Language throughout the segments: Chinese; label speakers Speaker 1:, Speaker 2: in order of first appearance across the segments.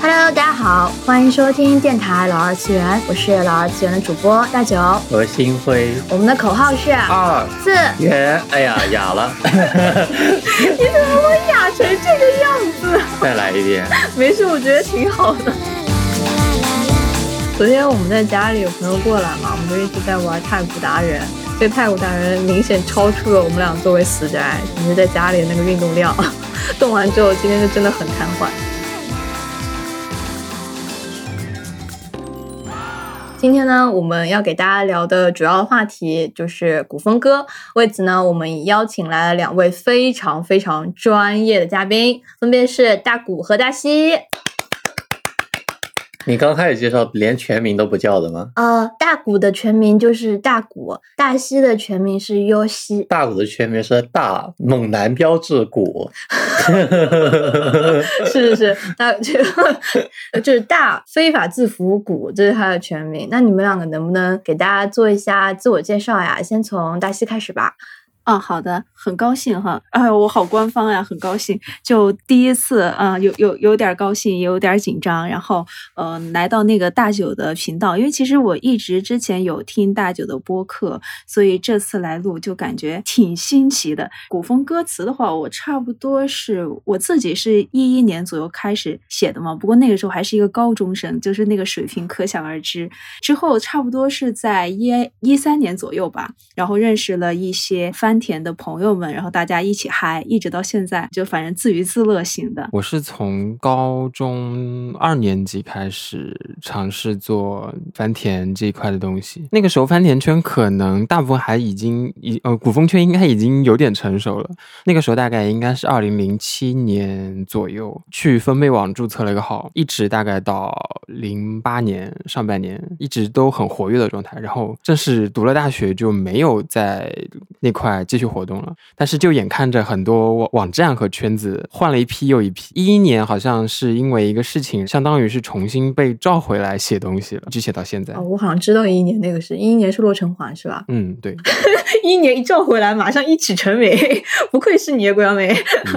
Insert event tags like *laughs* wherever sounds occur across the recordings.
Speaker 1: Hello，大家好，欢迎收听电台老二次元，我是老二次元的主播大九。
Speaker 2: 我是星辉，
Speaker 1: 我们的口号是
Speaker 2: 二
Speaker 1: 四，
Speaker 2: 元，哎呀，哑了，*laughs*
Speaker 1: 你怎么会哑成这个样子？
Speaker 2: 再来一遍。
Speaker 1: 没事，我觉得挺好的。昨天我们在家里有朋友过来嘛，我们就一直在玩太古达人。这个太古达人明显超出了我们俩作为死宅平时在家里的那个运动量，*laughs* 动完之后今天就真的很瘫痪。今天呢，我们要给大家聊的主要话题就是古风歌。为此呢，我们邀请来了两位非常非常专业的嘉宾，分别是大古和大西。
Speaker 2: 你刚开始介绍连全名都不叫的吗？
Speaker 1: 呃，大古的全名就是大古，大西的全名是优西。
Speaker 2: 大古的全名是大猛男标志谷。*laughs*
Speaker 1: 是是是，大这个就是大非法字符谷，这是他的全名。那你们两个能不能给大家做一下自我介绍呀？先从大西开始吧。
Speaker 3: 啊，好的，很高兴哈，哎，我好官方呀，很高兴，就第一次啊，有有有点高兴，也有点紧张，然后呃，来到那个大九的频道，因为其实我一直之前有听大九的播客，所以这次来录就感觉挺新奇的。古风歌词的话，我差不多是我自己是一一年左右开始写的嘛，不过那个时候还是一个高中生，就是那个水平可想而知。之后差不多是在一一三年左右吧，然后认识了一些翻。田的朋友们，然后大家一起嗨，一直到现在，就反正自娱自乐型的。
Speaker 4: 我是从高中二年级开始尝试做翻田这一块的东西，那个时候翻田圈可能大部分还已经已呃古风圈应该已经有点成熟了。那个时候大概应该是二零零七年左右，去分贝网注册了一个号，一直大概到零八年上半年一直都很活跃的状态。然后正式读了大学就没有在那块。继续活动了，但是就眼看着很多网网站和圈子换了一批又一批。一一年好像是因为一个事情，相当于是重新被召回来写东西了，就写到现在。
Speaker 1: 哦，我好像知道一一年那个是一一年是洛城环是吧？
Speaker 4: 嗯，对。*laughs*
Speaker 1: 一一年一召回来，马上一起成名，*laughs* 不愧是你，郭阳梅。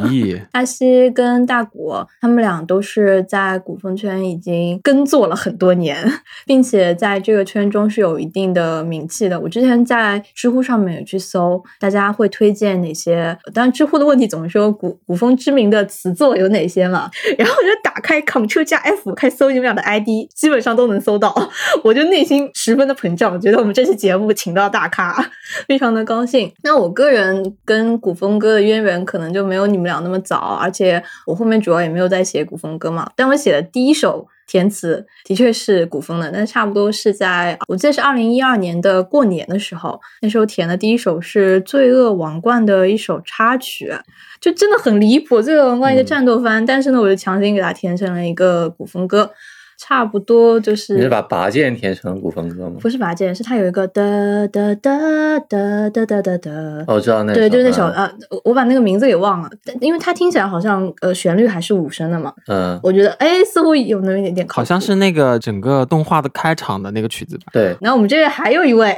Speaker 4: 咦，
Speaker 1: 阿西跟大古他们俩都是在古风圈已经耕作了很多年，*laughs* 并且在这个圈中是有一定的名气的。我之前在知乎上面有去搜，大家。大家会推荐哪些？当然，知乎的问题总是说古古风知名的词作有哪些嘛？*laughs* 然后我就打开 Ctrl 加 F，开搜你们俩的 ID，基本上都能搜到。*laughs* 我就内心十分的膨胀，觉得我们这期节目请到大咖，非常的高兴。那我个人跟古风歌的渊源可能就没有你们俩那么早，而且我后面主要也没有在写古风歌嘛。但我写的第一首。填词的确是古风的，但差不多是在我记得是二零一二年的过年的时候，那时候填的第一首是《罪恶王冠》的一首插曲，就真的很离谱，《罪恶王冠》一个战斗番，但是呢，我就强行给它填成了一个古风歌。差不多就是
Speaker 2: 你是把拔剑填成古风歌吗？
Speaker 1: 不是拔剑，是它有一个哒哒哒哒哒哒哒哒。
Speaker 2: 哦，我知道那
Speaker 1: 对，就是那首啊，我把那个名字给忘了，因为它听起来好像呃旋律还是五声的嘛。
Speaker 2: 嗯，
Speaker 1: 我觉得哎，似乎有那么一点点。
Speaker 4: 好像是那个整个动画的开场的那个曲子吧。
Speaker 2: 对。
Speaker 1: 然后我们这边还有一位，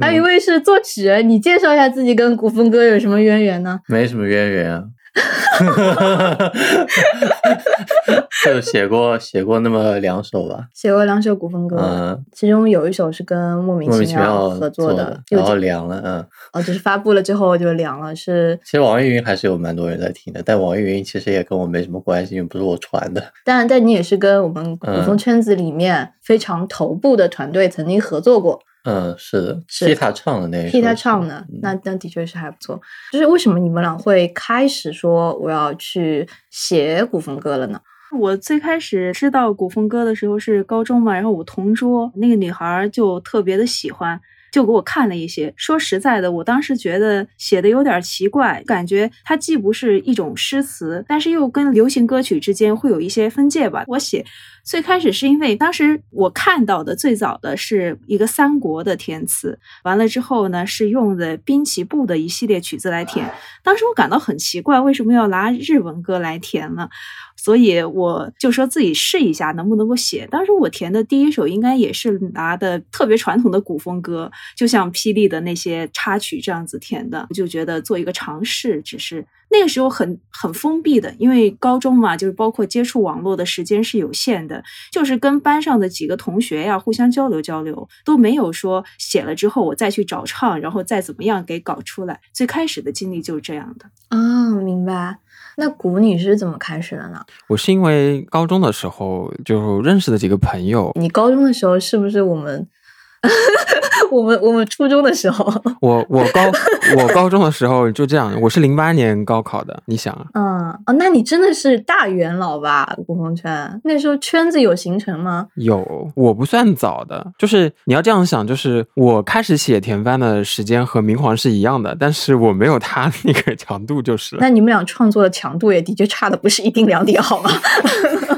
Speaker 1: 还有一位是作曲人，你介绍一下自己跟古风歌有什么渊源呢？
Speaker 2: 没什么渊源啊。*laughs* 就写过写过那么两首吧，
Speaker 1: 写过两首古风歌，
Speaker 2: 嗯，
Speaker 1: 其中有一首是跟莫名
Speaker 2: 其妙
Speaker 1: 合作
Speaker 2: 的，然后凉了，嗯，
Speaker 1: 哦，就是发布了之后就凉了，是。
Speaker 2: 其实网易云还是有蛮多人在听的，但网易云其实也跟我没什么关系，因为不是我传的。
Speaker 1: 但但你也是跟我们古风圈子里面非常头部的团队曾经合作过。
Speaker 2: 嗯，是的，替他唱的那
Speaker 1: 替他唱的，那那的确是还不错。就是为什么你们俩会开始说我要去写古风歌了呢？
Speaker 3: 我最开始知道古风歌的时候是高中嘛，然后我同桌那个女孩就特别的喜欢。就给我看了一些，说实在的，我当时觉得写的有点奇怪，感觉它既不是一种诗词，但是又跟流行歌曲之间会有一些分界吧。我写最开始是因为当时我看到的最早的是一个三国的填词，完了之后呢是用的滨崎步的一系列曲子来填，当时我感到很奇怪，为什么要拿日文歌来填呢？所以我就说自己试一下能不能够写。当时我填的第一首应该也是拿的特别传统的古风歌，就像霹雳的那些插曲这样子填的，我就觉得做一个尝试，只是那个时候很很封闭的，因为高中嘛，就是包括接触网络的时间是有限的，就是跟班上的几个同学呀互相交流交流，都没有说写了之后我再去找唱，然后再怎么样给搞出来。最开始的经历就是这样的。
Speaker 1: 啊，明白。那鼓你是怎么开始的呢？
Speaker 4: 我是因为高中的时候就认识的几个朋友，
Speaker 1: 你高中的时候是不是我们？我们我们初中的时候，
Speaker 4: 我我高我高中的时候就这样，我是零八年高考的，你想啊，
Speaker 1: 嗯哦，那你真的是大元老吧？古风圈那时候圈子有形成吗？
Speaker 4: 有，我不算早的，就是你要这样想，就是我开始写田番的时间和明皇是一样的，但是我没有他那个 *laughs* 强度就是了。
Speaker 1: 那你们俩创作的强度也的确差的不是一丁两点，好吗？*laughs*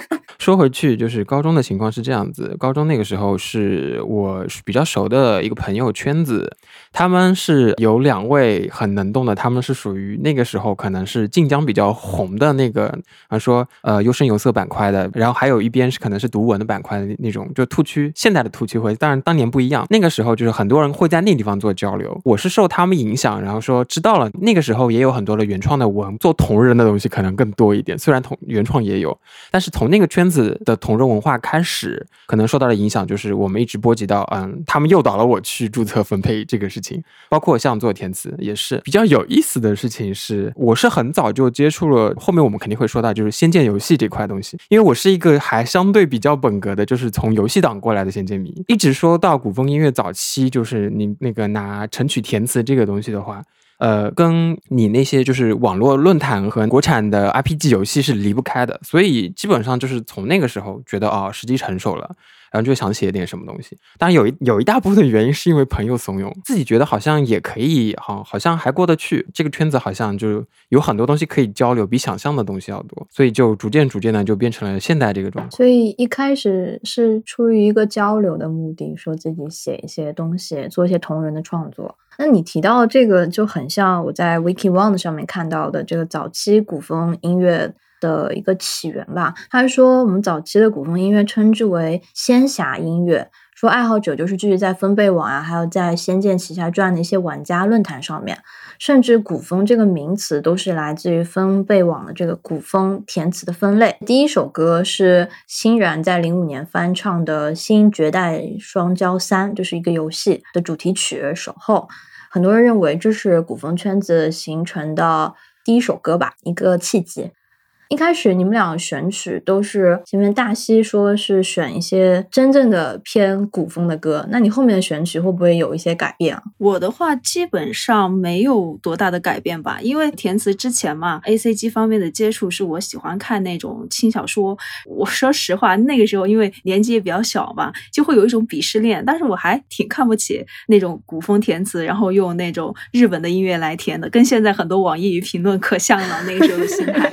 Speaker 4: 说回去，就是高中的情况是这样子。高中那个时候是我比较熟的一个朋友圈子，他们是有两位很能动的，他们是属于那个时候可能是晋江比较红的那个，啊说呃优生优色板块的，然后还有一边是可能是读文的板块的那种，就兔区现代的兔区会，当然当年不一样。那个时候就是很多人会在那地方做交流，我是受他们影响，然后说知道了。那个时候也有很多的原创的文，做同人的东西可能更多一点，虽然同原创也有，但是从那个圈子。子的同人文化开始，可能受到的影响就是我们一直波及到，嗯，他们诱导了我去注册分配这个事情，包括像做填词也是比较有意思的事情。是我是很早就接触了，后面我们肯定会说到，就是仙剑游戏这块东西，因为我是一个还相对比较本格的，就是从游戏党过来的仙剑迷，一直说到古风音乐早期，就是你那个拿成曲填词这个东西的话。呃，跟你那些就是网络论坛和国产的 RPG 游戏是离不开的，所以基本上就是从那个时候觉得啊，时机成熟了，然后就想写点什么东西。当然有一有一大部分的原因是因为朋友怂恿，自己觉得好像也可以，好好像还过得去。这个圈子好像就有很多东西可以交流，比想象的东西要多，所以就逐渐逐渐的就变成了现在这个状态。
Speaker 1: 所以一开始是出于一个交流的目的，说自己写一些东西，做一些同人的创作。那你提到这个就很像我在 Wiki One 上面看到的这个早期古风音乐的一个起源吧。他说我们早期的古风音乐称之为仙侠音乐。说爱好者就是聚集在分贝网啊，还有在《仙剑奇侠传》的一些玩家论坛上面，甚至古风这个名词都是来自于分贝网的这个古风填词的分类。第一首歌是欣然在零五年翻唱的《新绝代双骄三》，就是一个游戏的主题曲《守候》，很多人认为这是古风圈子形成的第一首歌吧，一个契机。一开始你们俩选曲都是前面大西说是选一些真正的偏古风的歌，那你后面的选曲会不会有一些改变啊？
Speaker 3: 我的话基本上没有多大的改变吧，因为填词之前嘛，A C G 方面的接触是我喜欢看那种轻小说。我说实话，那个时候因为年纪也比较小嘛，就会有一种鄙视链，但是我还挺看不起那种古风填词，然后用那种日本的音乐来填的，跟现在很多网易云评论可像了。那个时候的心态。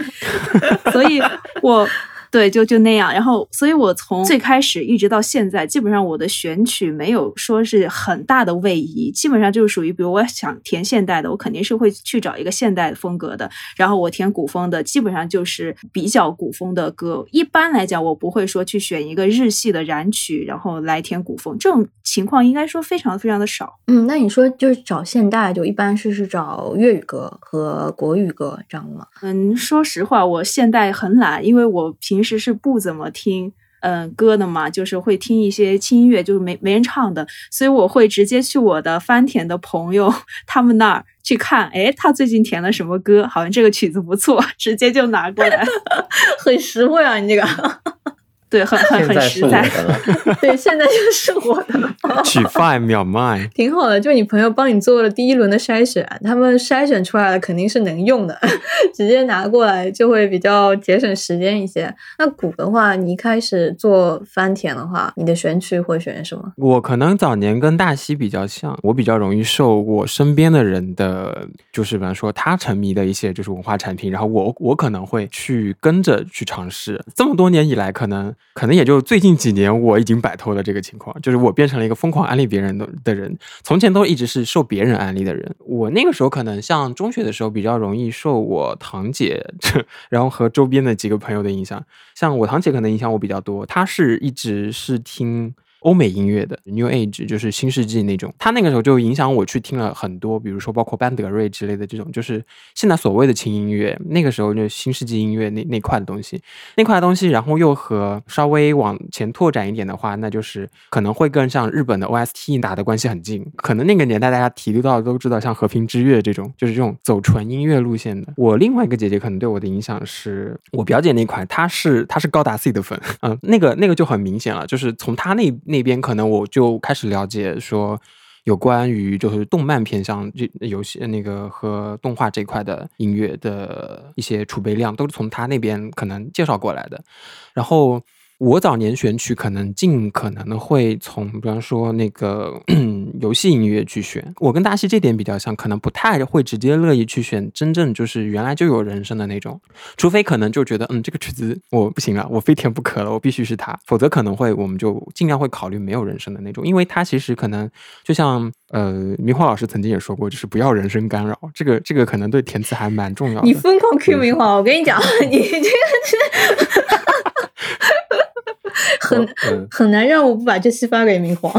Speaker 3: 所以，我。对，就就那样。然后，所以我从最开始一直到现在，基本上我的选曲没有说是很大的位移，基本上就是属于，比如我想填现代的，我肯定是会去找一个现代风格的。然后我填古风的，基本上就是比较古风的歌。一般来讲，我不会说去选一个日系的燃曲，然后来填古风。这种情况应该说非常非常的少。
Speaker 1: 嗯，那你说就是找现代，就一般是是找粤语歌和国语歌这样吗？
Speaker 3: 嗯，说实话，我现代很懒，因为我平平时是不怎么听嗯歌的嘛，就是会听一些轻音乐，就是没没人唱的，所以我会直接去我的翻田的朋友他们那儿去看，哎，他最近填了什么歌，好像这个曲子不错，*laughs* 直接就拿过来，*laughs*
Speaker 1: 很实惠啊，你这个。
Speaker 3: 对，很很很实在。*laughs*
Speaker 1: 对，现在就是我的了。
Speaker 4: 取快秒卖，*laughs*
Speaker 1: 挺好的。就你朋友帮你做了第一轮的筛选，他们筛选出来的肯定是能用的，*laughs* 直接拿过来就会比较节省时间一些。那鼓的话，你一开始做翻田的话，你的选曲会选什么？
Speaker 4: 我可能早年跟大西比较像，我比较容易受我身边的人的，就是比方说他沉迷的一些就是文化产品，然后我我可能会去跟着去尝试。这么多年以来，可能。可能也就最近几年，我已经摆脱了这个情况，就是我变成了一个疯狂安利别人的的人。从前都一直是受别人安利的人。我那个时候可能像中学的时候，比较容易受我堂姐，然后和周边的几个朋友的影响。像我堂姐可能影响我比较多，她是一直是听欧美音乐的 New Age，就是新世纪那种。他那个时候就影响我去听了很多，比如说包括班德瑞之类的这种，就是现在所谓的轻音乐。那个时候就新世纪音乐那那块的东西，那块东西，然后又和稍微往前拓展一点的话，那就是可能会更像日本的 OST 打的关系很近。可能那个年代大家提到都知道，像和平之月这种，就是这种走纯音乐路线的。我另外一个姐姐可能对我的影响是我表姐那块，她是她是高达 C 的粉，嗯，那个那个就很明显了，就是从她那那边可能我就开始了解说有关于就是动漫偏向这游戏那个和动画这块的音乐的一些储备量，都是从他那边可能介绍过来的，然后。我早年选曲可能尽可能的会从，比方说那个 *clears throat* 游戏音乐去选。我跟大西这点比较像，可能不太会直接乐意去选真正就是原来就有人声的那种，除非可能就觉得嗯这个曲子我不行了，我非填不可了，我必须是它，否则可能会我们就尽量会考虑没有人声的那种，因为它其实可能就像呃明华老师曾经也说过，就是不要人声干扰，这个这个可能对填词还蛮重要的。
Speaker 1: 你疯狂 Q 明华，我跟你讲，*laughs* 你这个是。很很难让我不把这戏发给明皇。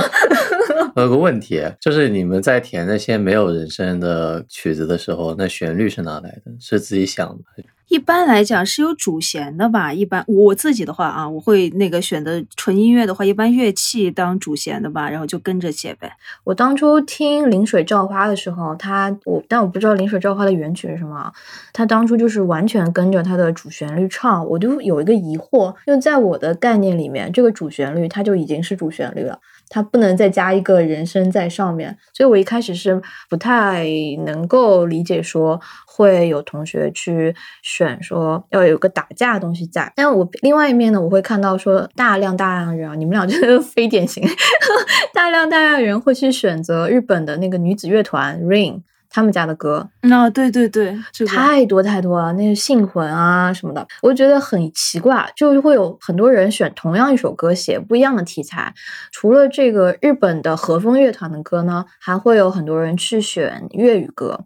Speaker 2: 有个问题，就是你们在填那些没有人声的曲子的时候，那旋律是哪来的？是自己想的？
Speaker 3: 一般来讲是有主弦的吧。一般我自己的话啊，我会那个选择纯音乐的话，一般乐器当主弦的吧，然后就跟着写呗。
Speaker 1: 我当初听《临水照花》的时候，他我但我不知道《临水照花》的原曲是什么。他当初就是完全跟着他的主旋律唱，我就有一个疑惑，因为在我的概念里面，这个主旋律它就已经是主旋律了。它不能再加一个人声在上面，所以我一开始是不太能够理解说会有同学去选说要有个打架的东西在。但我另外一面呢，我会看到说大量大量人啊，你们俩真的非典型，*laughs* 大量大量人会去选择日本的那个女子乐团 Rain。他们家的歌，
Speaker 3: 那对对对，
Speaker 1: 太多太多了，那个信魂啊什么的，我觉得很奇怪，就会有很多人选同样一首歌写不一样的题材。除了这个日本的和风乐团的歌呢，还会有很多人去选粤语歌。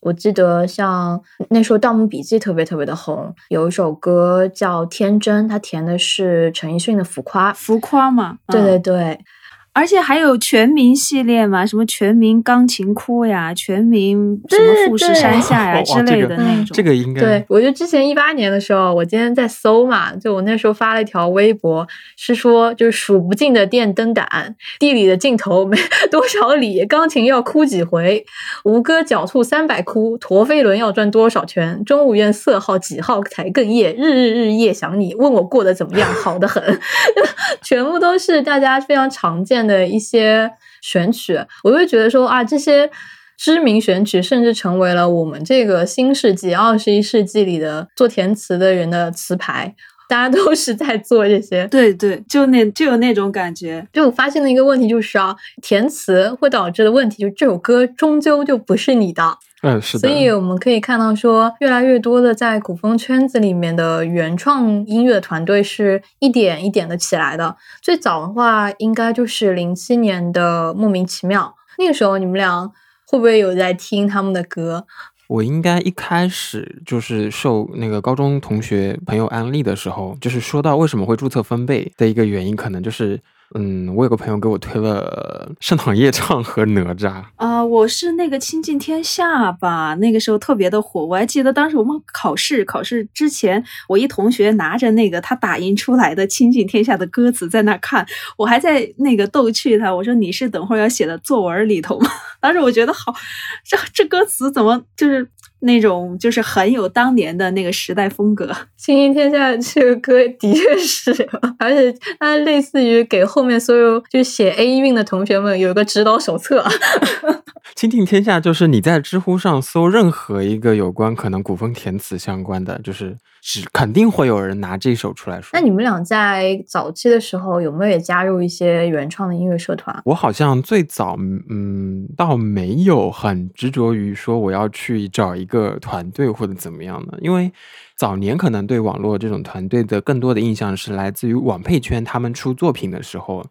Speaker 1: 我记得像那时候《盗墓笔记》特别特别的红，有一首歌叫《天真》，它填的是陈奕迅的《浮夸》，
Speaker 3: 浮夸嘛，
Speaker 1: 对对对。
Speaker 3: 而且还有全民系列嘛，什么全民钢琴哭呀，全民什么富士山下呀之类的那种。
Speaker 4: 这个应该。
Speaker 1: 对，我就之前一八年的时候，我今天在搜嘛，就我那时候发了一条微博，是说就是数不尽的电灯胆，地里的尽头没多少里，钢琴要哭几回，吴哥狡兔三百窟，陀飞轮要转多少圈，中午院色号几号才更夜，日日日夜想你，问我过得怎么样，好的很，*laughs* 全部都是大家非常常见。的一些选曲，我会觉得说啊，这些知名选曲甚至成为了我们这个新世纪、二十一世纪里的做填词的人的词牌，大家都是在做这些。
Speaker 3: 对对，就那就有那种感觉。
Speaker 1: 就我发现的一个问题就是啊，填词会导致的问题，就这首歌终究就不是你的。
Speaker 4: 嗯，是的。
Speaker 1: 所以我们可以看到，说越来越多的在古风圈子里面的原创音乐团队是一点一点的起来的。最早的话，应该就是零七年的莫名其妙。那个时候，你们俩会不会有在听他们的歌？
Speaker 4: 我应该一开始就是受那个高中同学朋友安利的时候，就是说到为什么会注册分贝的一个原因，可能就是。嗯，我有个朋友给我推了《盛唐夜唱》和《哪吒》
Speaker 3: 啊，我是那个《倾尽天下》吧，那个时候特别的火。我还记得当时我们考试考试之前，我一同学拿着那个他打印出来的《倾尽天下》的歌词在那看，我还在那个逗趣他，我说你是等会儿要写的作文里头吗？*laughs* 当时我觉得好，这这歌词怎么就是。那种就是很有当年的那个时代风格，《
Speaker 1: 倾尽天下》这个歌的确是，而且它类似于给后面所有就写 A 韵的同学们有一个指导手册。*laughs*
Speaker 4: 《倾尽天下》就是你在知乎上搜任何一个有关可能古风填词相关的，就是只肯定会有人拿这首出来说。
Speaker 1: 那你们俩在早期的时候有没有也加入一些原创的音乐社团？
Speaker 4: 我好像最早嗯，倒没有很执着于说我要去找一。一个团队或者怎么样的？因为早年可能对网络这种团队的更多的印象是来自于网配圈，他们出作品的时候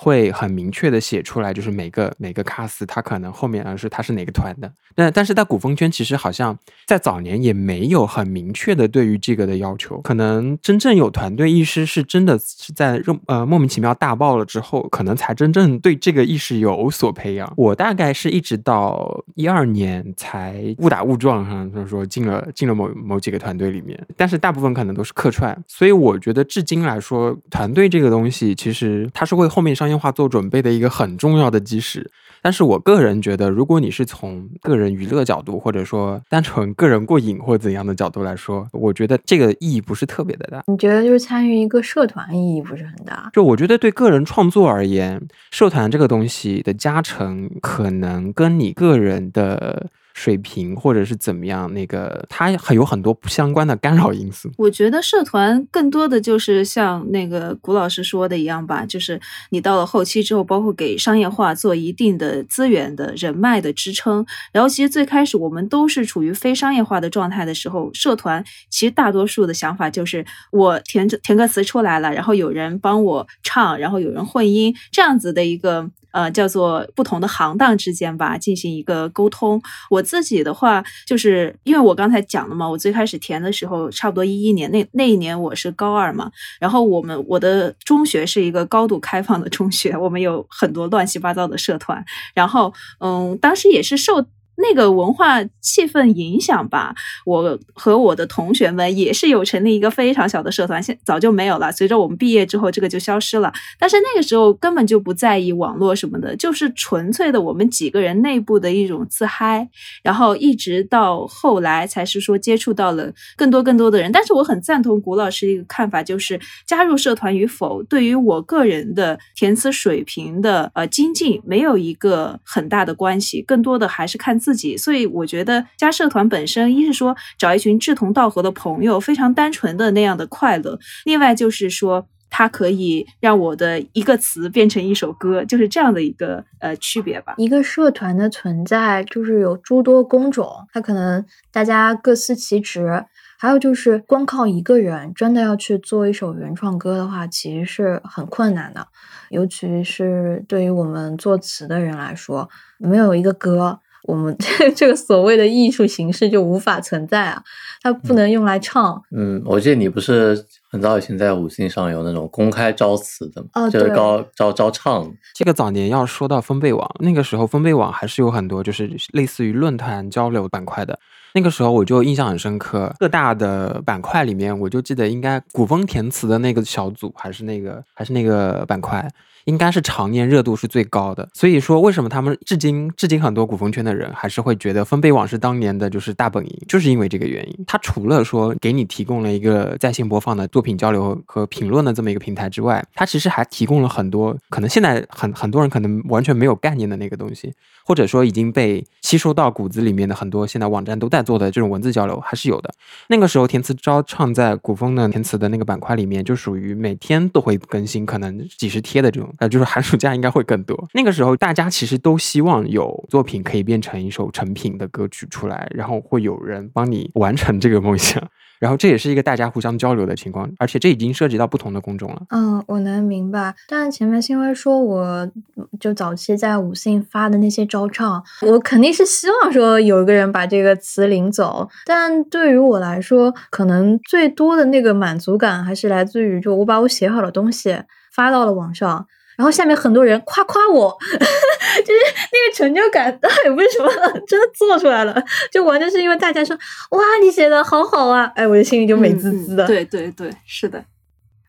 Speaker 4: 会很明确的写出来，就是每个每个卡司他可能后面是他是哪个团的。但但是在古风圈，其实好像在早年也没有很明确的对于这个的要求。可能真正有团队意识，是真的是在呃莫名其妙大爆了之后，可能才真正对这个意识有所培养。我大概是一直到一二年才误打误撞哈，就是说进了进了某某几个团队里面，但是大部分可能都是客串。所以我觉得至今来说，团队这个东西其实它是会后面商业化做准备的一个很重要的基石。但是我个人觉得，如果你是从个人娱乐角度，或者说单纯个人过瘾或怎样的角度来说，我觉得这个意义不是特别的大。
Speaker 1: 你觉得就是参与一个社团意义不是很大？
Speaker 4: 就我觉得对个人创作而言，社团这个东西的加成，可能跟你个人的。水平或者是怎么样，那个它还有很多不相关的干扰因素。
Speaker 3: 我觉得社团更多的就是像那个古老师说的一样吧，就是你到了后期之后，包括给商业化做一定的资源的人脉的支撑。然后其实最开始我们都是处于非商业化的状态的时候，社团其实大多数的想法就是我填着填个词出来了，然后有人帮我唱，然后有人混音，这样子的一个。呃，叫做不同的行当之间吧，进行一个沟通。我自己的话，就是因为我刚才讲了嘛，我最开始填的时候，差不多一一年那那一年我是高二嘛，然后我们我的中学是一个高度开放的中学，我们有很多乱七八糟的社团，然后嗯，当时也是受。那个文化气氛影响吧，我和我的同学们也是有成立一个非常小的社团，现早就没有了。随着我们毕业之后，这个就消失了。但是那个时候根本就不在意网络什么的，就是纯粹的我们几个人内部的一种自嗨。然后一直到后来才是说接触到了更多更多的人。但是我很赞同古老师一个看法，就是加入社团与否，对于我个人的填词水平的呃精进没有一个很大的关系，更多的还是看。自己，所以我觉得加社团本身，一是说找一群志同道合的朋友，非常单纯的那样的快乐；另外就是说，它可以让我的一个词变成一首歌，就是这样的一个呃区别吧。
Speaker 1: 一个社团的存在，就是有诸多工种，它可能大家各司其职。还有就是光靠一个人真的要去做一首原创歌的话，其实是很困难的，尤其是对于我们作词的人来说，没有一个歌。我们这 *laughs* 这个所谓的艺术形式就无法存在啊，它不能用来唱。
Speaker 2: 嗯，我记得你不是很早以前在五星上有那种公开招词的
Speaker 1: 吗？
Speaker 2: 就是招招招唱。
Speaker 4: 这个早年要说到分贝网，那个时候分贝网还是有很多就是类似于论坛交流板块的。那个时候我就印象很深刻，各大的板块里面，我就记得应该古风填词的那个小组还是那个还是那个板块。应该是常年热度是最高的，所以说为什么他们至今至今很多古风圈的人还是会觉得分贝网是当年的就是大本营，就是因为这个原因。它除了说给你提供了一个在线播放的作品交流和评论的这么一个平台之外，它其实还提供了很多可能现在很很多人可能完全没有概念的那个东西，或者说已经被吸收到骨子里面的很多现在网站都在做的这种文字交流还是有的。那个时候填词招唱在古风的填词的那个板块里面，就属于每天都会更新，可能几十贴的这种。呃，就是寒暑假应该会更多。那个时候，大家其实都希望有作品可以变成一首成品的歌曲出来，然后会有人帮你完成这个梦想。然后这也是一个大家互相交流的情况，而且这已经涉及到不同的公众了。
Speaker 1: 嗯，我能明白。但前面新辉说，我就早期在五信发的那些招唱，我肯定是希望说有一个人把这个词领走。但对于我来说，可能最多的那个满足感还是来自于，就我把我写好的东西发到了网上。然后下面很多人夸夸我，*laughs* 就是那个成就感，到底为什么 *laughs* 真的做出来了？就完全是因为大家说哇，你写的好好啊！哎，我的心里就美滋滋的。
Speaker 3: 对对对，是的。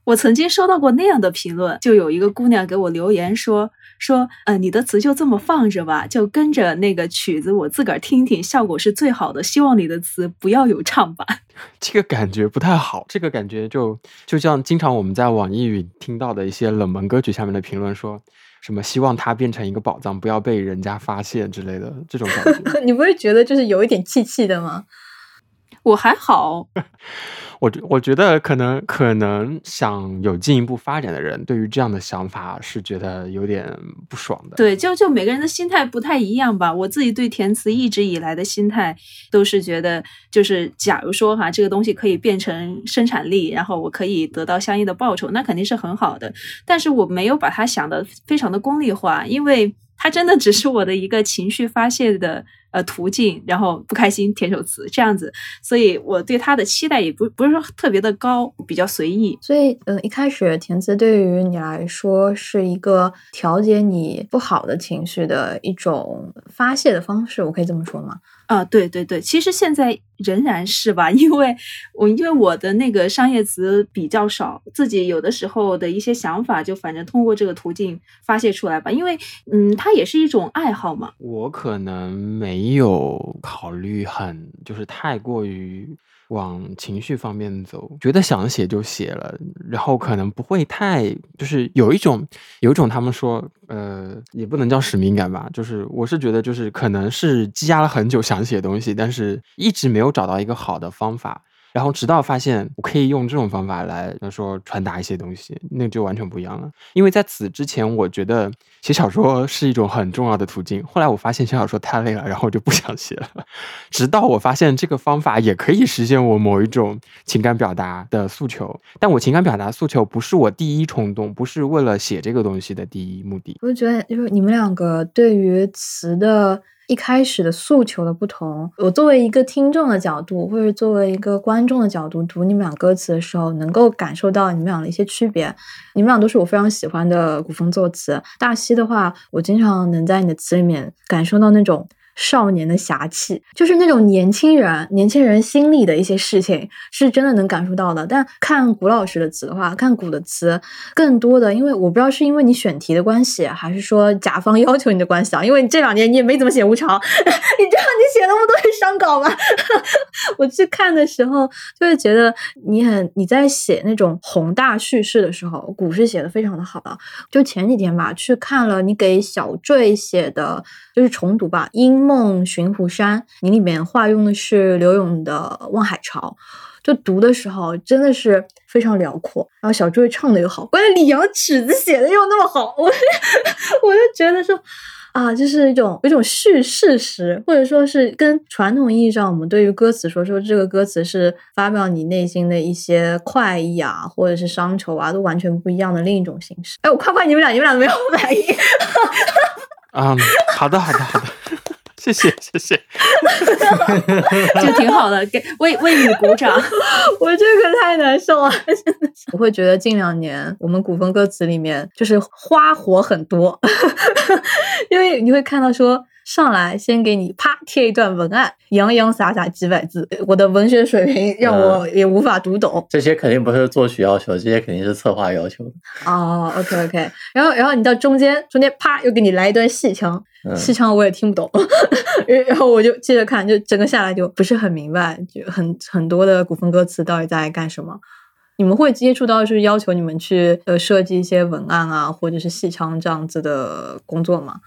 Speaker 3: 我曾经收到过那样的评论，就有一个姑娘给我留言说说，呃，你的词就这么放着吧，就跟着那个曲子，我自个儿听听，效果是最好的。希望你的词不要有唱版。*laughs*
Speaker 4: 这个感觉不太好，这个感觉就就像经常我们在网易云听到的一些冷门歌曲下面的评论，说什么希望它变成一个宝藏，不要被人家发现之类的这种感觉。*laughs*
Speaker 1: 你不会觉得就是有一点气气的吗？
Speaker 3: 我还好。*laughs*
Speaker 4: 我我觉得可能可能想有进一步发展的人，对于这样的想法是觉得有点不爽的。
Speaker 3: 对，就就每个人的心态不太一样吧。我自己对填词一直以来的心态都是觉得，就是假如说哈，这个东西可以变成生产力，然后我可以得到相应的报酬，那肯定是很好的。但是我没有把它想的非常的功利化，因为。它真的只是我的一个情绪发泄的呃途径，然后不开心填首词这样子，所以我对他的期待也不不是说特别的高，比较随意。
Speaker 1: 所以，嗯，一开始填词对于你来说是一个调节你不好的情绪的一种发泄的方式，我可以这么说吗？
Speaker 3: 啊，对对对，其实现在仍然是吧，因为我因为我的那个商业词比较少，自己有的时候的一些想法就反正通过这个途径发泄出来吧，因为嗯，它也是一种爱好嘛。
Speaker 4: 我可能没有考虑很就是太过于。往情绪方面走，觉得想写就写了，然后可能不会太，就是有一种，有一种他们说，呃，也不能叫使命感吧，就是我是觉得，就是可能是积压了很久想写东西，但是一直没有找到一个好的方法。然后直到发现我可以用这种方法来说传达一些东西，那就完全不一样了。因为在此之前，我觉得写小说是一种很重要的途径。后来我发现写小说太累了，然后我就不想写了。直到我发现这个方法也可以实现我某一种情感表达的诉求，但我情感表达诉求不是我第一冲动，不是为了写这个东西的第一目的。
Speaker 1: 我觉得，就是你们两个对于词的。一开始的诉求的不同，我作为一个听众的角度，或者作为一个观众的角度读你们俩歌词的时候，能够感受到你们俩的一些区别。你们俩都是我非常喜欢的古风作词。大西的话，我经常能在你的词里面感受到那种。少年的侠气，就是那种年轻人、年轻人心里的一些事情，是真的能感受到的。但看古老师的词的话，看古的词，更多的，因为我不知道是因为你选题的关系，还是说甲方要求你的关系啊？因为你这两年你也没怎么写无常，*laughs* 你知道你写那么多是伤稿吗？*laughs* 我去看的时候，就会觉得你很你在写那种宏大叙事的时候，古是写的非常的好的。就前几天吧，去看了你给小坠写的，就是重读吧，因。梦寻湖山，你里面化用的是刘勇的《望海潮》，就读的时候真的是非常辽阔。然后小朱唱的又好，关键李阳曲子写的又那么好，我 *laughs* 我就觉得说啊，就是一种一种叙事诗，或者说是跟传统意义上我们对于歌词说说这个歌词是发表你内心的一些快意啊，或者是伤愁啊，都完全不一样的另一种形式。哎，我夸夸你们俩，你们俩没有反应。*laughs*
Speaker 4: 嗯，好的，好的，好的。谢谢谢谢，
Speaker 3: 就挺好的，给为为你鼓掌。*laughs*
Speaker 1: 我这个太难受了，真的。我会觉得近两年我们古风歌词里面就是花火很多，*laughs* 因为你会看到说。上来先给你啪贴一段文案，洋洋洒洒几百字，我的文学水平让我也无法读懂。
Speaker 2: 这些肯定不是作曲要求，这些肯定是策划要求的。
Speaker 1: 哦，OK OK，然后然后你到中间，中间啪又给你来一段戏腔，戏腔我也听不懂，*laughs* 然后我就接着看，就整个下来就不是很明白，就很很多的古风歌词到底在干什么？你们会接触到就是要求你们去呃设计一些文案啊，或者是戏腔这样子的工作吗？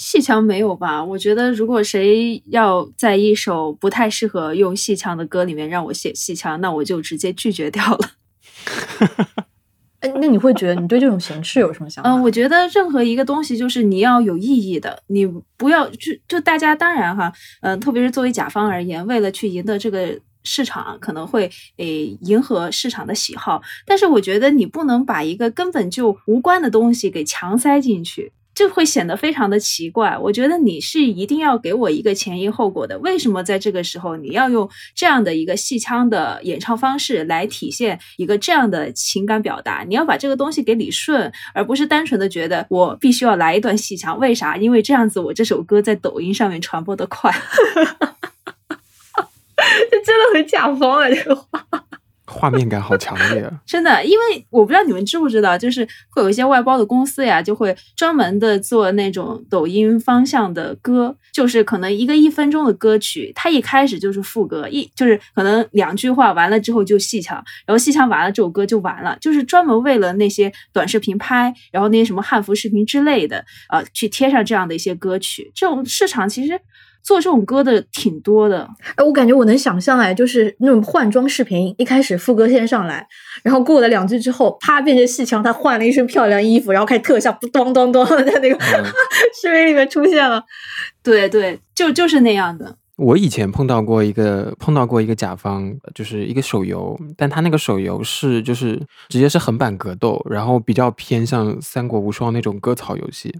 Speaker 3: 戏腔没有吧？我觉得如果谁要在一首不太适合用戏腔的歌里面让我写戏腔，那我就直接拒绝掉了。*laughs*
Speaker 1: 哎，那你会觉得你对这种形式有什么想法？
Speaker 3: 嗯，我觉得任何一个东西就是你要有意义的，你不要就就大家当然哈，嗯，特别是作为甲方而言，为了去赢得这个市场，可能会诶迎合市场的喜好，但是我觉得你不能把一个根本就无关的东西给强塞进去。就会显得非常的奇怪。我觉得你是一定要给我一个前因后果的。为什么在这个时候你要用这样的一个戏腔的演唱方式来体现一个这样的情感表达？你要把这个东西给理顺，而不是单纯的觉得我必须要来一段戏腔。为啥？因为这样子我这首歌在抖音上面传播的快。*laughs*
Speaker 1: 这真的很甲方啊，这个话。
Speaker 4: 画面感好强烈！*laughs*
Speaker 3: 真的，因为我不知道你们知不知道，就是会有一些外包的公司呀，就会专门的做那种抖音方向的歌，就是可能一个一分钟的歌曲，它一开始就是副歌，一就是可能两句话完了之后就戏腔，然后戏腔完了这首歌就完了，就是专门为了那些短视频拍，然后那些什么汉服视频之类的，呃，去贴上这样的一些歌曲，这种市场其实。做这种歌的挺多的，
Speaker 1: 哎，我感觉我能想象哎，就是那种换装视频，一开始副歌先上来，然后过了两句之后，啪变成戏腔，他换了一身漂亮衣服，然后开始特效，咚咚咚 *laughs* 在那个 *laughs* 视频里面出现了。
Speaker 3: 对对，就就是那样的。
Speaker 4: 我以前碰到过一个碰到过一个甲方，就是一个手游，但他那个手游是就是直接是横版格斗，然后比较偏向《三国无双》那种割草游戏。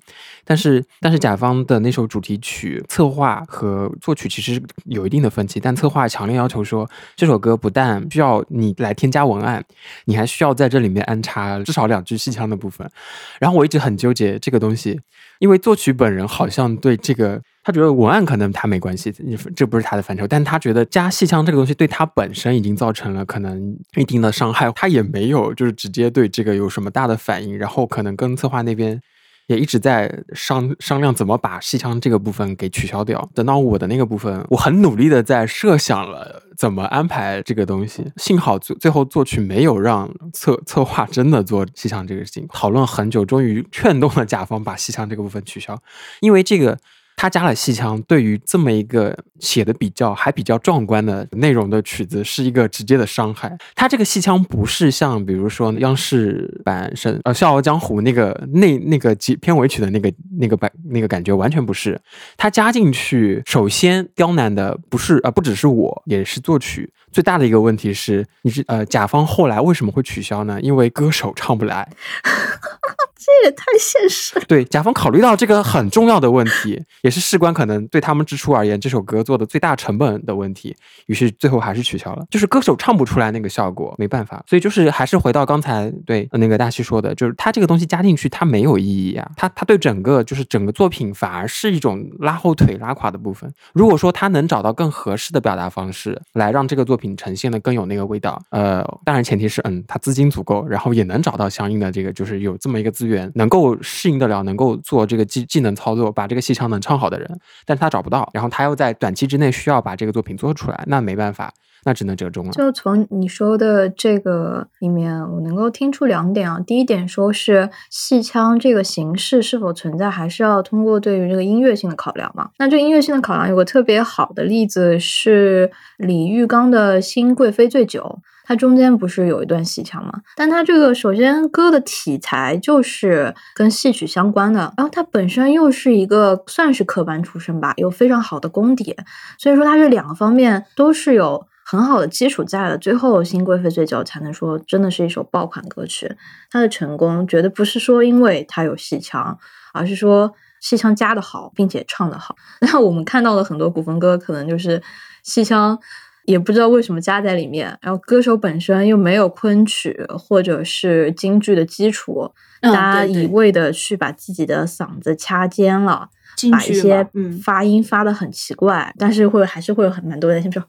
Speaker 4: 但是但是甲方的那首主题曲策划和作曲其实有一定的分歧，但策划强烈要求说这首歌不但需要你来添加文案，你还需要在这里面安插至少两句戏腔的部分。然后我一直很纠结这个东西，因为作曲本人好像对这个。他觉得文案可能他没关系，你这不是他的范畴，但他觉得加戏腔这个东西对他本身已经造成了可能一定的伤害，他也没有就是直接对这个有什么大的反应，然后可能跟策划那边。也一直在商 *laughs* 商量怎么把戏腔这个部分给取消掉。等到我的那个部分，我很努力的在设想了怎么安排这个东西。幸好最最后作曲没有让策 *laughs* 策划真的做戏腔这个事情，讨论很久，终于劝动了甲方把戏腔这个部分取消，因为这个。他加了戏腔，对于这么一个写的比较还比较壮观的内容的曲子，是一个直接的伤害。他这个戏腔不是像比如说央视版《神呃笑傲江湖》那个那那个几片尾曲的那个那个版那个感觉，完全不是。他加进去，首先刁难的不是呃不只是我，也是作曲。最大的一个问题是，你是呃甲方后来为什么会取消呢？因为歌手唱不来。*laughs*
Speaker 1: 这也太现实了。
Speaker 4: 对，甲方考虑到这个很重要的问题，*laughs* 也是事关可能对他们支出而言，这首歌做的最大成本的问题，于是最后还是取消了。就是歌手唱不出来那个效果，没办法。所以就是还是回到刚才对那个大西说的，就是他这个东西加进去，它没有意义啊。他他对整个就是整个作品反而是一种拉后腿、拉垮的部分。如果说他能找到更合适的表达方式，来让这个作品呈现的更有那个味道，呃，当然前提是嗯，他资金足够，然后也能找到相应的这个，就是有这么一个资源。能够适应得了，能够做这个技技能操作，把这个戏腔能唱好的人，但是他找不到，然后他又在短期之内需要把这个作品做出来，那没办法，那只能折中了。
Speaker 1: 就从你说的这个里面，我能够听出两点啊。第一点说是戏腔这个形式是否存在，还是要通过对于这个音乐性的考量嘛？那这音乐性的考量有个特别好的例子是李玉刚的《新贵妃醉酒》。它中间不是有一段戏腔吗？但它这个首先歌的题材就是跟戏曲相关的，然后它本身又是一个算是科班出身吧，有非常好的功底，所以说它这两个方面都是有很好的基础在的。最后《新贵妃醉酒》才能说真的是一首爆款歌曲。它的成功绝对不是说因为它有戏腔，而是说戏腔加的好，并且唱的好。*laughs* 那我们看到的很多古风歌，可能就是戏腔。也不知道为什么加在里面，然后歌手本身又没有昆曲或者是京剧的基础，大家一味的去把自己的嗓子掐尖了，把一些发音发的很奇怪，但是会还是会有很蛮多人先说。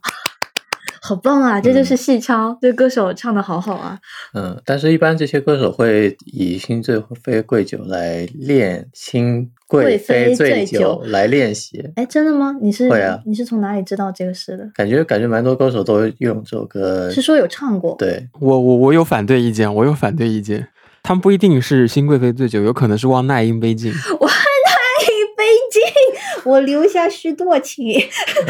Speaker 1: 好棒啊！这就是戏腔，这歌手唱的好好啊。
Speaker 2: 嗯，但是，一般这些歌手会以新醉妃贵酒来练新贵妃醉酒来练习。
Speaker 1: 哎，真的吗？你是
Speaker 2: 会啊？
Speaker 1: 你是从哪里知道这个事的？
Speaker 2: 感觉感觉蛮多歌手都用这首歌。
Speaker 1: 是说有唱过？
Speaker 2: 对，
Speaker 4: 我我我有反对意见，我有反对意见。他们不一定是新贵妃醉酒，有可能是望那英杯敬。
Speaker 1: 我留下许多情，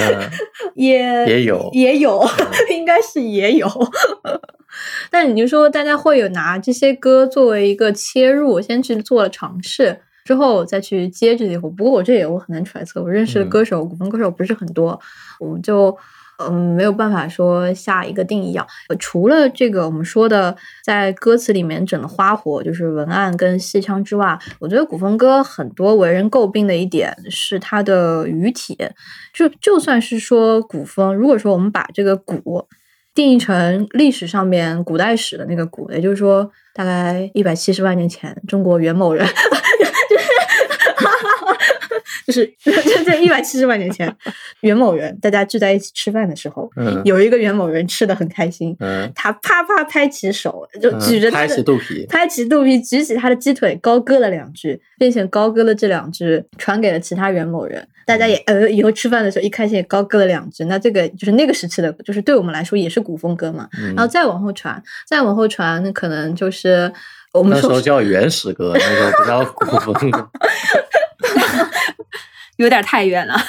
Speaker 1: *laughs* 也
Speaker 2: 也有
Speaker 1: 也有，*laughs* 应该是也有。*laughs* 但你就说，大家会有拿这些歌作为一个切入，先去做了尝试，之后再去接这些活。不过我这也我很难揣测，我认识的歌手，古风歌手不是很多，我就。嗯，没有办法说下一个定义啊。除了这个我们说的在歌词里面整的花活，就是文案跟戏腔之外，我觉得古风歌很多为人诟病的一点是它的语体。就就算是说古风，如果说我们把这个古定义成历史上面古代史的那个古，也就是说大概一百七十万年前，中国元某人。*laughs* 就是 *laughs* 就在一百七十万年前，袁某人大家聚在一起吃饭的时候，有一个袁某人吃的很开心，他啪啪拍起手，就举着
Speaker 2: 拍起肚皮，
Speaker 1: 拍起肚皮，举起他的鸡腿，高歌了两句，并且高歌了这两句传给了其他袁某人，大家也呃以后吃饭的时候一开心也高歌了两句，那这个就是那个时期的，就是对我们来说也是古风歌嘛，然后再往后传，再往后传，那可能就是我们
Speaker 2: 那时候叫原始歌，那时候不叫古风歌。*laughs*
Speaker 3: 有点太远了。*laughs*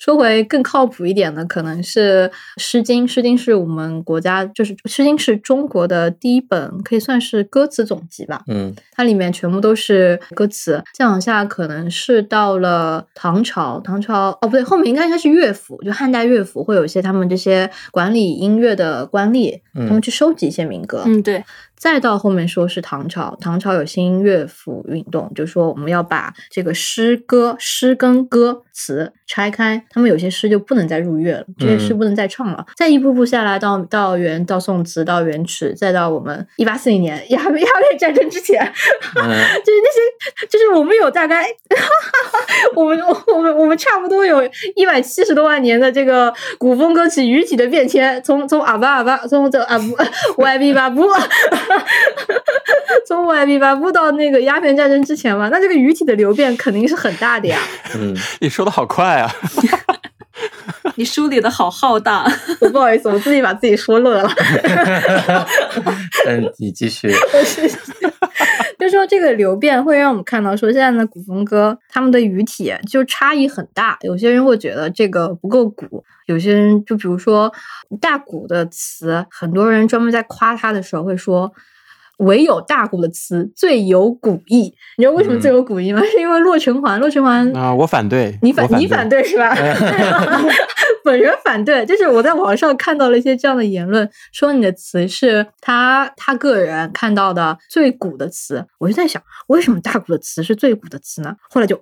Speaker 1: 说回更靠谱一点的，可能是《诗经》。《诗经》是我们国家，就是《诗经》是中国的第一本，可以算是歌词总集吧。
Speaker 2: 嗯
Speaker 1: 它里面全部都是歌词。再往下，可能是到了唐朝，唐朝哦不对，后面应该应该是乐府，就汉代乐府会有一些他们这些管理音乐的官吏，
Speaker 2: 嗯
Speaker 1: 他们去收集一些民歌。
Speaker 3: 嗯，对，
Speaker 1: 再到后面说是唐朝，唐朝有新乐府运动，就说我们要把这个诗歌、诗跟歌词拆开，他们有些诗就不能再入乐了，这些诗
Speaker 2: 嗯
Speaker 1: 不能再唱了。再一步步下来到到元到宋词到元曲，再到我们一八四零年鸦片鸦片战争之前，
Speaker 2: 嗯 *laughs*
Speaker 1: 就是那些，就是我们有大概，*laughs* 我们我们我们差不多有一百七十多万年的这个古风歌曲语体的变迁，从从阿巴阿巴，从这阿布 *laughs* 歪比巴布，从歪比巴布到那个鸦片战争之前嘛，那这个语体的流变肯定是很大的呀。*laughs*
Speaker 2: 嗯，
Speaker 4: 你说的好快啊！*laughs*
Speaker 3: 你梳理的好浩大。*laughs*
Speaker 1: 我不好意思，我自己把自己说乐了。
Speaker 2: 嗯，你继续。
Speaker 1: 这个流变会让我们看到，说现在的古风歌他们的语体就差异很大。有些人会觉得这个不够古，有些人就比如说大鼓的词，很多人专门在夸他的时候会说。唯有大鼓的词最有古意，你知道为什么
Speaker 2: 嗯
Speaker 1: 最有古意吗？是因为洛城环，洛城环
Speaker 4: 啊、我反对，
Speaker 1: 你反
Speaker 4: 我
Speaker 1: 你反对是吧？*laughs* *laughs* 本人反对，就是我在网上看到了一些这样的言论，说你的词是他他个人看到的最古的词，我就在想，为什么大鼓的词是最古的词呢？后来就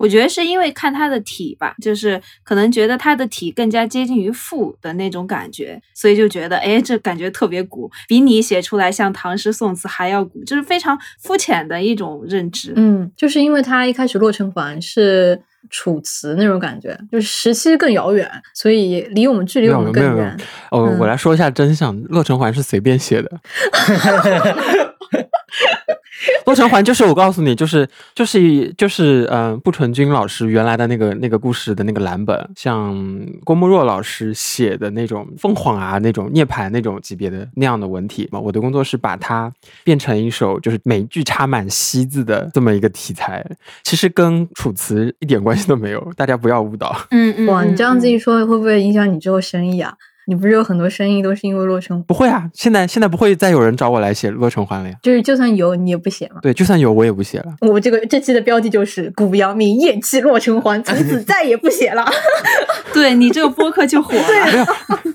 Speaker 3: 我觉得是因为看他的体吧，就是可能觉得他的体更加接近于赋的那种感觉，所以就觉得，哎，这感觉特别古，比你写出来像唐诗宋词还要古，就是非常肤浅的一种认知。
Speaker 1: 嗯，就是因为他一开始洛城环是楚辞那种感觉，就是时期更遥远，所以离我们距离我们
Speaker 4: 没有没有
Speaker 1: 更远。
Speaker 4: 哦，
Speaker 1: 嗯
Speaker 4: 我来说一下真相，《洛城环》是随便写的。洛城环就是我告诉你，就是就是就是嗯、呃，步纯君老师原来的那个那个故事的那个蓝本，像郭沫若老师写的那种凤凰啊那种涅槃那种级别的那样的文体嘛。我的工作是把它变成一首就是每一句插满“西”字的这么一个题材，其实跟楚辞一点关系都没有，大家不要误导。
Speaker 3: 嗯嗯，
Speaker 1: 哇，你这样子
Speaker 3: 嗯
Speaker 1: 一说，会不会影响你之后生意啊？你不是有很多生意都是因为洛城，
Speaker 4: 不会啊，现在现在不会再有人找我来写《洛城环》了呀。
Speaker 1: 就是就算有你也不写了。
Speaker 4: 对，就算有我也不写了。
Speaker 1: 我这个这期的标题就是“古阳明厌弃洛城环，从此 *laughs* 再也不写了”。
Speaker 3: 对你这个播客就火了。*laughs*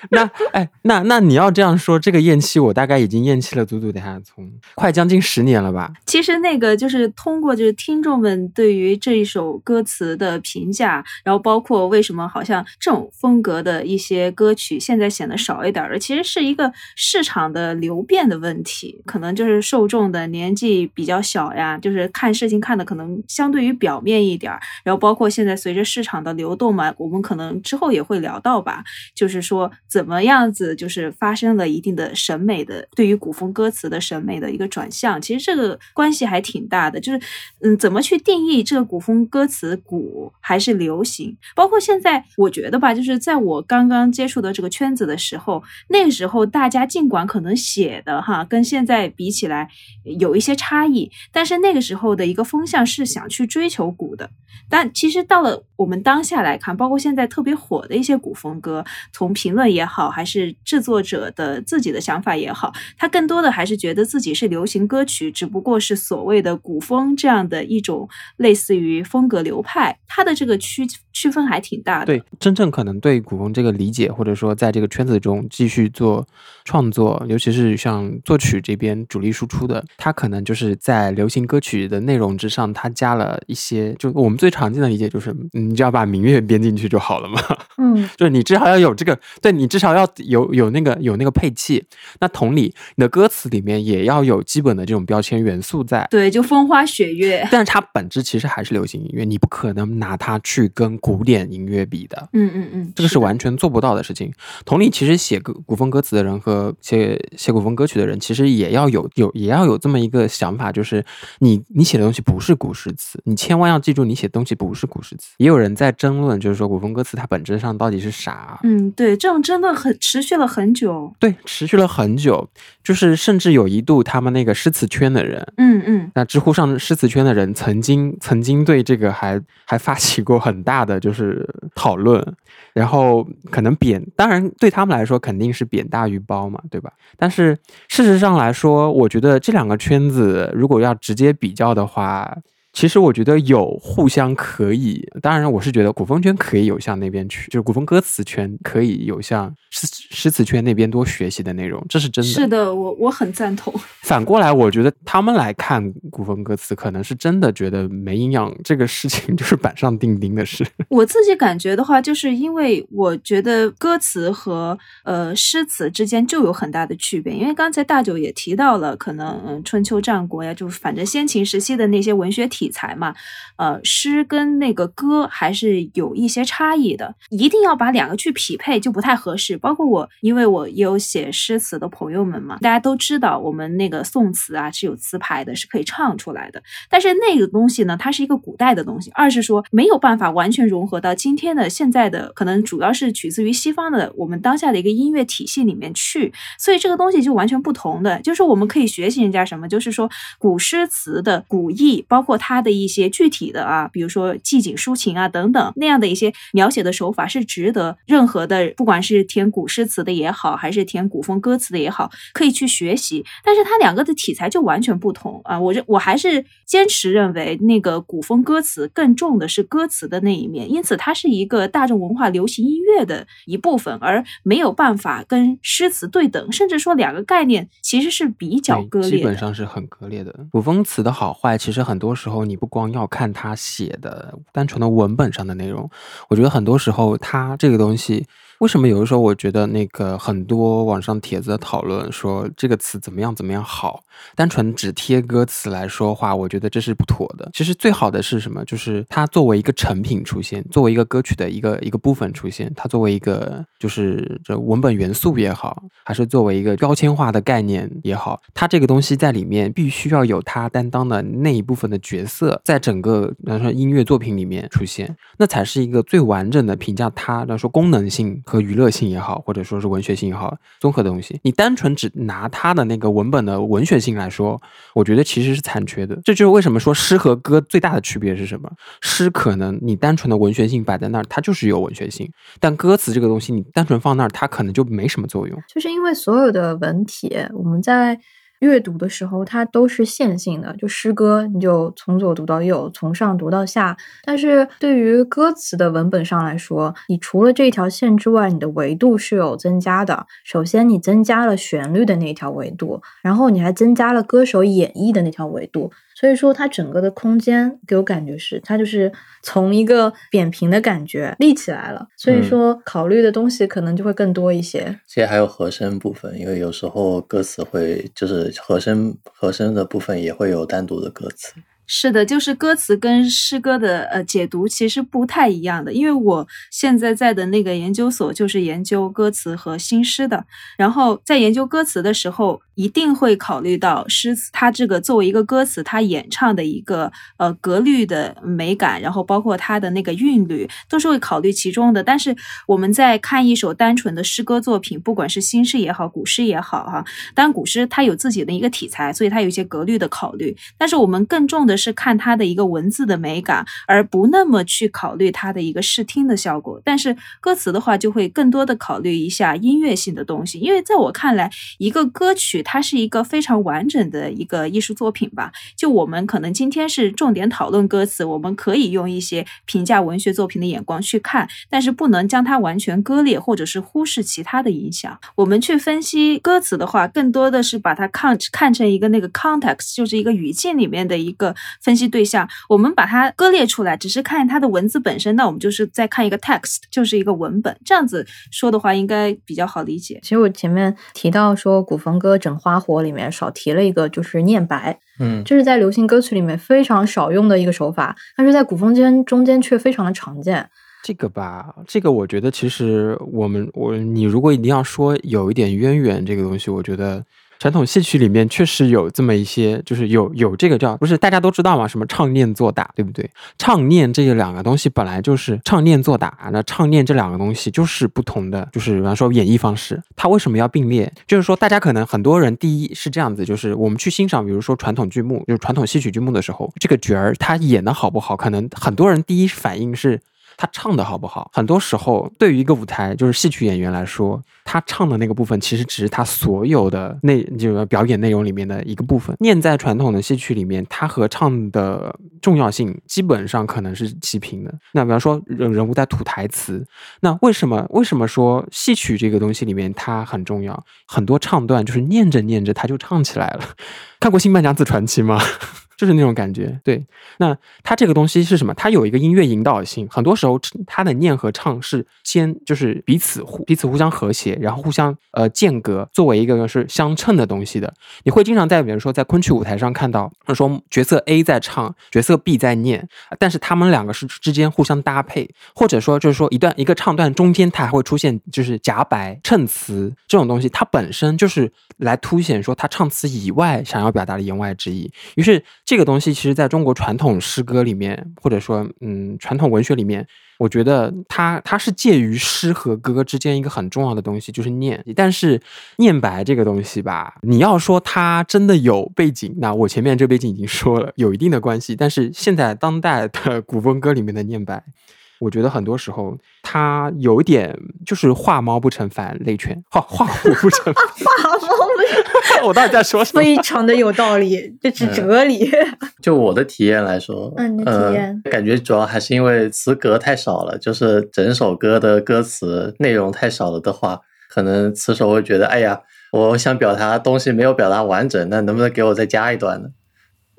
Speaker 3: *laughs*
Speaker 4: 那哎，那那你要这样说，这个厌弃我大概已经厌弃了足足等下从快将近十年了吧？
Speaker 3: 其实那个就是通过就是听众们对于这一首歌词的评价，然后包括为什么好像这种风格的一些歌曲现在显得少一点儿了，其实是一个市场的流变的问题，可能就是受众的年纪比较小呀，就是看事情看的可能相对于表面一点，然后包括现在随着市场的流动嘛，我们可能之后也会聊到吧，就是说怎么样子就是发生了一定的审美的对于古风歌词的审美的一个转向，其实这个关系还挺大的，就是嗯，怎么去定义这个古风歌词古还是流行？包括现在我觉得吧，就是在我刚刚接触到这个圈子的时候，那个时候大家尽管可能写的哈跟现在比起来有一些差异，但是那个时候的一个风向是想去追求古的。但其实到了我们当下来看，包括现在特别火的一些古风歌，从评论也好，还是制作者的自己的想法也好，他更多的还是觉得自己是流行歌曲，只不过是所谓的古风这样的一种类似于风格流派，它的这个区区分还挺大的。
Speaker 4: 对，真正可能对古风这个理解，或者说在这个圈子中继续做创作，尤其是像作曲这边主力输出的，他可能就是在流行歌曲的内容之上，他加了一些，就我们最常见的理解就是，你只要把民乐编进去就好了嘛。
Speaker 1: 嗯，*laughs*
Speaker 4: 就是你至少要有这个，对你至少要有有那个有那个配器。那同理，你的歌词里面也要有基本的这种标签元素在。
Speaker 3: 对，就风花雪月。
Speaker 4: 但是它本质其实还是流行音乐，你不可能拿它去跟古典音乐比的。
Speaker 3: 嗯嗯嗯，
Speaker 4: 这个是完全做不到的事情。同理，其实写歌古风歌词的人和写写古风歌曲的人，其实也要有有也要有这么一个想法，就是你你写的东西不是古诗词，你千万要记住，你写的东西不是古诗词。也有人在争论，就是说古风歌词它本质上到底是啥？
Speaker 3: 嗯，对，这种争论们很持续了很久。
Speaker 4: 对，持续了很久，就是甚至有一度他们那个诗词圈的人，
Speaker 3: 嗯嗯，
Speaker 4: 那知乎上诗词圈的人曾经曾经对这个还还发起过很大的就是讨论，然后可能贬，当然对他们来说肯定是贬大于褒嘛，对吧？但是事实上来说，我觉得这两个圈子如果要直接比较的话，其实我觉得有互相可以，当然我是觉得古风圈可以有向那边去，就是古风歌词圈可以有向诗诗词圈那边多学习的内容，这是真的。
Speaker 3: 是的，我我很赞同。
Speaker 4: 反过来，我觉得他们来看古风歌词，可能是真的觉得没营养，这个事情就是板上钉钉的事。*laughs*
Speaker 3: 我自己感觉的话，就是因为我觉得歌词和呃诗词之间就有很大的区别，因为刚才大九也提到了，可能嗯春秋战国呀，就反正先秦时期的那些文学题材嘛，呃诗跟那个歌还是有一些差异的，一定要把两个去匹配就不太合适。包括我，因为我也有写诗词的朋友们嘛，大家都知道我们那个宋词啊是有词牌的，是可以唱出来的。但是那个东西呢，它是一个古代的东西，二是说没有办法完全融合到今天的现在的，可能主要是取自于西方的我们当下的一个音乐体系里面去，所以这个东西就完全不同的。就是我们可以学习人家什么，就是说古诗词的古意，包括它的一些具体的啊，比如说寄景抒情啊等等那样的一些描写的手法，是值得任何的，不管是填古诗词的也好，还是填古风歌词的也好，可以去学习。但是它两个的题材就完全不同啊！我这我还是坚持认为，那个古风歌词更重的是歌词的那一面，因此它是一个大众文化流行音乐的一部分，而没有办法跟诗词对等，甚至说两个概念其实是比较割裂的。
Speaker 4: 基本上是很割裂的。古风词的好坏，其实很多时候你不光要看他写的单纯的文本上的内容，我觉得很多时候他这个东西。为什么有的时候我觉得那个很多网上帖子的讨论说这个词怎么样怎么样好，单纯只贴歌词来说话，我觉得这是不妥的。其实最好的是什么？就是它作为一个成品出现，作为一个歌曲的一个一个部分出现，它作为一个就是这文本元素也好，还是作为一个标签化的概念也好，它这个东西在里面必须要有它担当的那一部分的角色，在整个比方说音乐作品里面出现，那才是一个最完整的评价它，比方说功能性。和娱乐性也好，或者说是文学性也好，综合的东西，你单纯只拿它的那个文本的文学性来说，我觉得其实是残缺的。这就是为什么说诗和歌最大的区别是什么？诗可能你单纯的文学性摆在那儿，它就是有文学性；但歌词这个东西，你单纯放那儿，它可能就没什么作用。
Speaker 1: 就是因为所有的文体，我们在。阅读的时候，它都是线性的，就诗歌，你就从左读到右，从上读到下。但是对于歌词的文本上来说，你除了这一条线之外，你的维度是有增加的。首先，你增加了旋律的那条维度，然后你还增加了歌手演绎的那条维度。所以说，它整个的空间给我感觉是，它就是从一个扁平的感觉立起来了。所以说，考虑的东西可能就会更多一些。
Speaker 2: 其实还有和声部分，因为有时候歌词会就是和声和声的部分也会有单独的歌词。
Speaker 3: 是的，就是歌词跟诗歌的呃解读其实不太一样的，因为我现在在的那个研究所就是研究歌词和新诗的，然后在研究歌词的时候，一定会考虑到诗词它这个作为一个歌词，它演唱的一个呃格律的美感，然后包括它的那个韵律，都是会考虑其中的。但是我们在看一首单纯的诗歌作品，不管是新诗也好，古诗也好，哈，当然古诗它有自己的一个题材，所以它有一些格律的考虑，但是我们更重的。是看它的一个文字的美感，而不那么去考虑它的一个视听的效果。但是歌词的话，就会更多的考虑一下音乐性的东西。因为在我看来，一个歌曲它是一个非常完整的一个艺术作品吧。就我们可能今天是重点讨论歌词，我们可以用一些评价文学作品的眼光去看，但是不能将它完全割裂，或者是忽视其他的影响。我们去分析歌词的话，更多的是把它看看成一个那个 context，就是一个语境里面的一个。分析对象，我们把它割裂出来，只是看它的文字本身，那我们就是在看一个 text，就是一个文本。这样子说的话，应该比较好理解。
Speaker 1: 其实我前面提到说，古风歌整花火里面少提了一个，就是念白，
Speaker 2: 嗯，
Speaker 1: 这是在流行歌曲里面非常少用的一个手法，但是在古风间中间却非常的常见。
Speaker 4: 这个吧，这个我觉得其实我们我你如果一定要说有一点渊源，这个东西，我觉得。传统戏曲里面确实有这么一些，就是有有这个叫不是大家都知道吗，什么唱念做打，对不对？唱念这两个东西本来就是唱念做打，那唱念这两个东西就是不同的，就是比方说演绎方式，它为什么要并列？就是说大家可能很多人第一是这样子，就是我们去欣赏，比如说传统剧目，就是传统戏曲剧目的时候，这个角儿他演的好不好，可能很多人第一反应是。他唱的好不好？很多时候，对于一个舞台，就是戏曲演员来说，他唱的那个部分，其实只是他所有的内，就是表演内容里面的一个部分。念在传统的戏曲里面，它和唱的重要性基本上可能是齐平的。那比方说人人物在吐台词，那为什么为什么说戏曲这个东西里面它很重要？很多唱段就是念着念着他就唱起来了。看过《新白娘子传奇》吗？就是那种感觉，对。那它这个东西是什么？它有一个音乐引导性，很多时候它的念和唱是先就是彼此互彼此互相和谐，然后互相呃间隔，作为一个是相称的东西的。你会经常在比如说在昆曲舞台上看到，说角色 A 在唱，角色 B 在念，但是他们两个是之间互相搭配，或者说就是说一段一个唱段中间它还会出现就是夹白衬词这种东西，它本身就是来凸显说他唱词以外想要表达的言外之意，于是。这个东西其实在中国传统诗歌里面，或者说嗯传统文学里面，我觉得它它是介于诗和歌之间一个很重要的东西，就是念。但是念白这个东西吧，你要说它真的有背景，那我前面这背景已经说了，有一定的关系。但是现在当代的古风歌里面的念白。我觉得很多时候，他有点就是画猫不成反类犬，画画虎不成 *laughs*
Speaker 1: 画猫不
Speaker 4: 我到底在说什
Speaker 1: 么？非常的有道理，这是哲理。*laughs*
Speaker 2: 就我的体验来说，
Speaker 1: 嗯，你的体验
Speaker 2: 感觉主要还是因为词格太少了，就是整首歌的歌词内容太少了的话，可能词手会觉得，哎呀，我想表达东西没有表达完整，那能不能给我再加一段呢？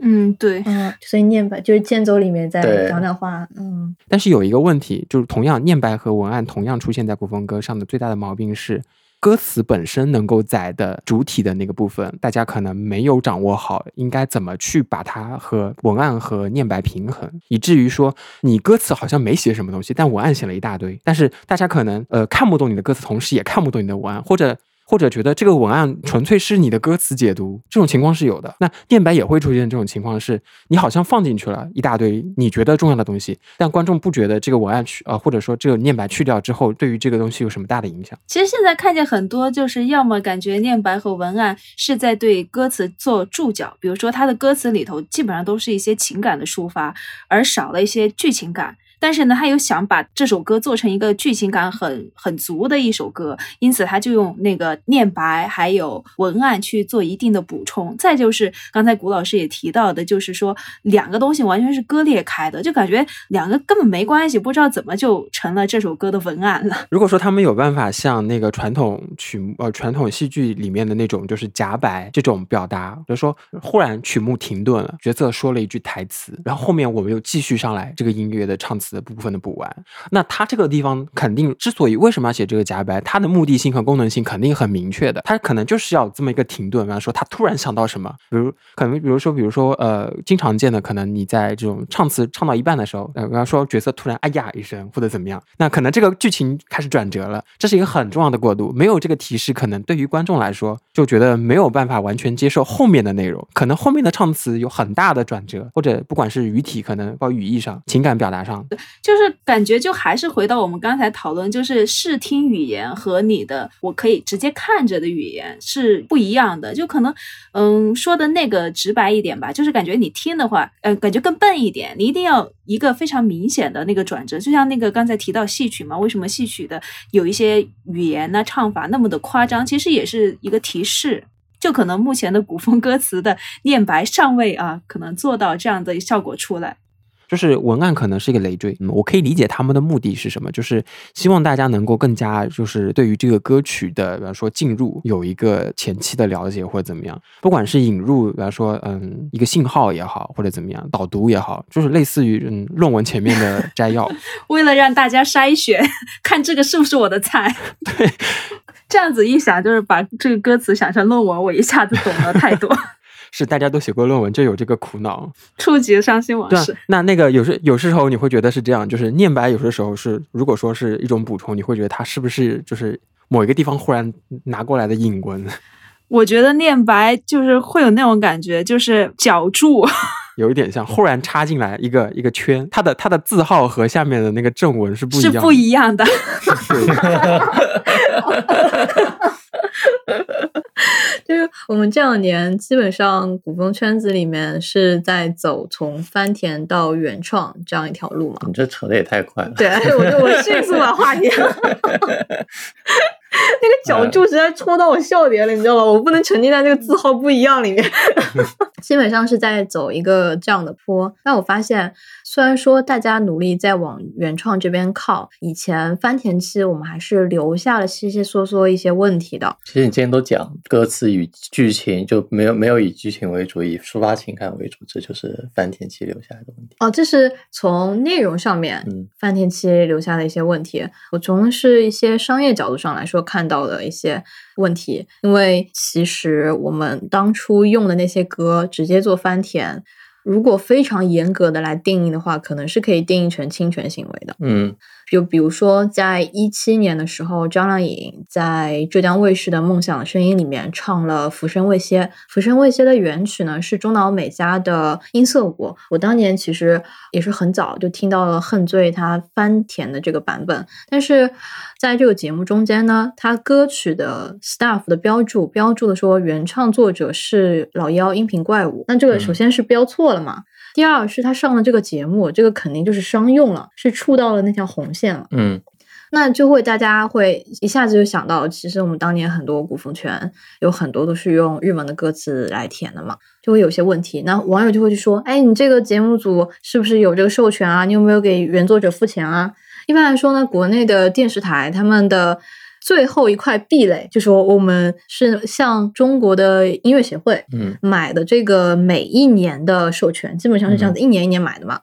Speaker 3: 嗯，对，
Speaker 1: 嗯，所以念白就是间奏里面在讲讲话，嗯。
Speaker 4: 但是有一个问题，就是同样念白和文案同样出现在古风歌上的最大的毛病是，歌词本身能够载的主体的那个部分，大家可能没有掌握好应该怎么去把它和文案和念白平衡，以至于说你歌词好像没写什么东西，但文案写了一大堆，但是大家可能呃看不懂你的歌词，同时也看不懂你的文案，或者。或者觉得这个文案纯粹是你的歌词解读，这种情况是有的。那念白也会出现这种情况，是你好像放进去了一大堆你觉得重要的东西，但观众不觉得这个文案去呃，或者说这个念白去掉之后，对于这个东西有什么大的影响？
Speaker 3: 其实现在看见很多，就是要么感觉念白和文案是在对歌词做注脚，比如说他的歌词里头基本上都是一些情感的抒发，而少了一些剧情感。但是呢，他又想把这首歌做成一个剧情感很很足的一首歌，因此他就用那个念白还有文案去做一定的补充。再就是刚才古老师也提到的，就是说两个东西完全是割裂开的，就感觉两个根本没关系，不知道怎么就成了这首歌的文案了。*laughs*
Speaker 4: 如果说他们有办法像那个传统曲呃传统戏剧里面的那种，就是夹白这种表达，比如说忽然曲目停顿了，角色说了一句台词，然后后面我们又继续上来这个音乐的唱词。的部分的补完，那他这个地方肯定之所以为什么要写这个夹白，它的目的性和功能性肯定很明确的，他可能就是要这么一个停顿，比方说他突然想到什么，比如可能比如说比如说呃，经常见的可能你在这种唱词唱到一半的时候，呃，比方说角色突然哎呀一声或者怎么样，那可能这个剧情开始转折了，这是一个很重要的过渡，没有这个提示，可能对于观众来说就觉得没有办法完全接受后面的内容，可能后面的唱词有很大的转折，或者不管是语体可能包语义上情感表达上。
Speaker 3: 就是感觉就还是回到我们刚才讨论，就是视听语言和你的我可以直接看着的语言是不一样的。就可能，嗯，说的那个直白一点吧，就是感觉你听的话，呃，感觉更笨一点。你一定要一个非常明显的那个转折，就像那个刚才提到戏曲嘛，为什么戏曲的有一些语言呢唱法那么的夸张？其实也是一个提示，就可能目前的古风歌词的念白尚未啊，可能做到这样的效果出来。
Speaker 4: 就是文案可能是一个累赘，嗯，我可以理解他们的目的是什么，就是希望大家能够更加就是对于这个歌曲的，比方说进入有一个前期的了解或者怎么样，不管是引入，比方说嗯一个信号也好，或者怎么样导读也好，就是类似于嗯论文前面的摘要，*laughs*
Speaker 3: 为了让大家筛选 *laughs* 看这个是不是我的菜，*laughs*
Speaker 4: 对，
Speaker 3: 这样子一想就是把这个歌词想成论文，我一下子懂了太多。
Speaker 4: 是大家都写过论文，就有这个苦恼，
Speaker 3: 触及伤心往事。
Speaker 4: 那那个有时有时候你会觉得是这样，就是念白有些时候是，如果说是一种补充，你会觉得它是不是就是某一个地方忽然拿过来的引文？*laughs*
Speaker 3: 我觉得念白就是会有那种感觉，就是脚注。*laughs*
Speaker 4: 有一点像，忽然插进来一个一个圈，它的它的字号和下面的那个正文是不一样的，
Speaker 3: 是不一样的。*laughs* *laughs*
Speaker 1: 就是我们这两年基本上古风圈子里面是在走从翻田到原创这样一条路嘛。
Speaker 2: 你这扯的也太快了。
Speaker 1: 对，我就我迅速把话题。*laughs* 那个脚注实在戳到我笑点了，你知道吗？我不能沉浸在那个字号不一样里面。*laughs* 基本上是在走一个这样的坡，但我发现，虽然说大家努力在往原创这边靠，以前翻田期我们还是留下了稀稀嗦嗦一些问题的。
Speaker 2: 其实你今天都讲歌词与剧情，就没有没有以剧情为主，以抒发情感为主，这就是翻田期留下来的问题。
Speaker 1: 哦，这是从内容上面，
Speaker 2: 嗯，
Speaker 1: 翻田期留下的一些问题。我从是一些商业角度上来说看到的一些问题，因为其实我们当初用的那些歌直接做翻田，如果非常严格的来定义的话，可能是可以定义成侵权行为的。
Speaker 2: 嗯
Speaker 1: 就比如说，在一七年的时候，张靓颖在浙江卫视的《梦想的声音》里面唱了《浮生未歇》。《浮生未歇》的原曲呢是中岛美嘉的音色舞。我当年其实也是很早就听到了恨醉他翻填的这个版本，但是在这个节目中间呢，他歌曲的 staff 的标注标注的说原唱作者是老妖音频怪物，那这个首先是标错了嘛。第二是他上了这个节目，这个肯定就是商用了，是触到了那条红线了。
Speaker 2: 嗯
Speaker 1: 那就会大家会一下子就想到，其实我们当年很多古风圈有很多都是用日文的歌词来填的嘛，就会有些问题。那网友就会去说，哎，你这个节目组是不是有这个授权啊？你有没有给原作者付钱啊？一般来说呢，国内的电视台他们的最后一块壁垒，就是我们是向中国的音乐协会
Speaker 2: 嗯
Speaker 1: 买的这个每一年的授权，基本上是这样子，一年一年买的嘛。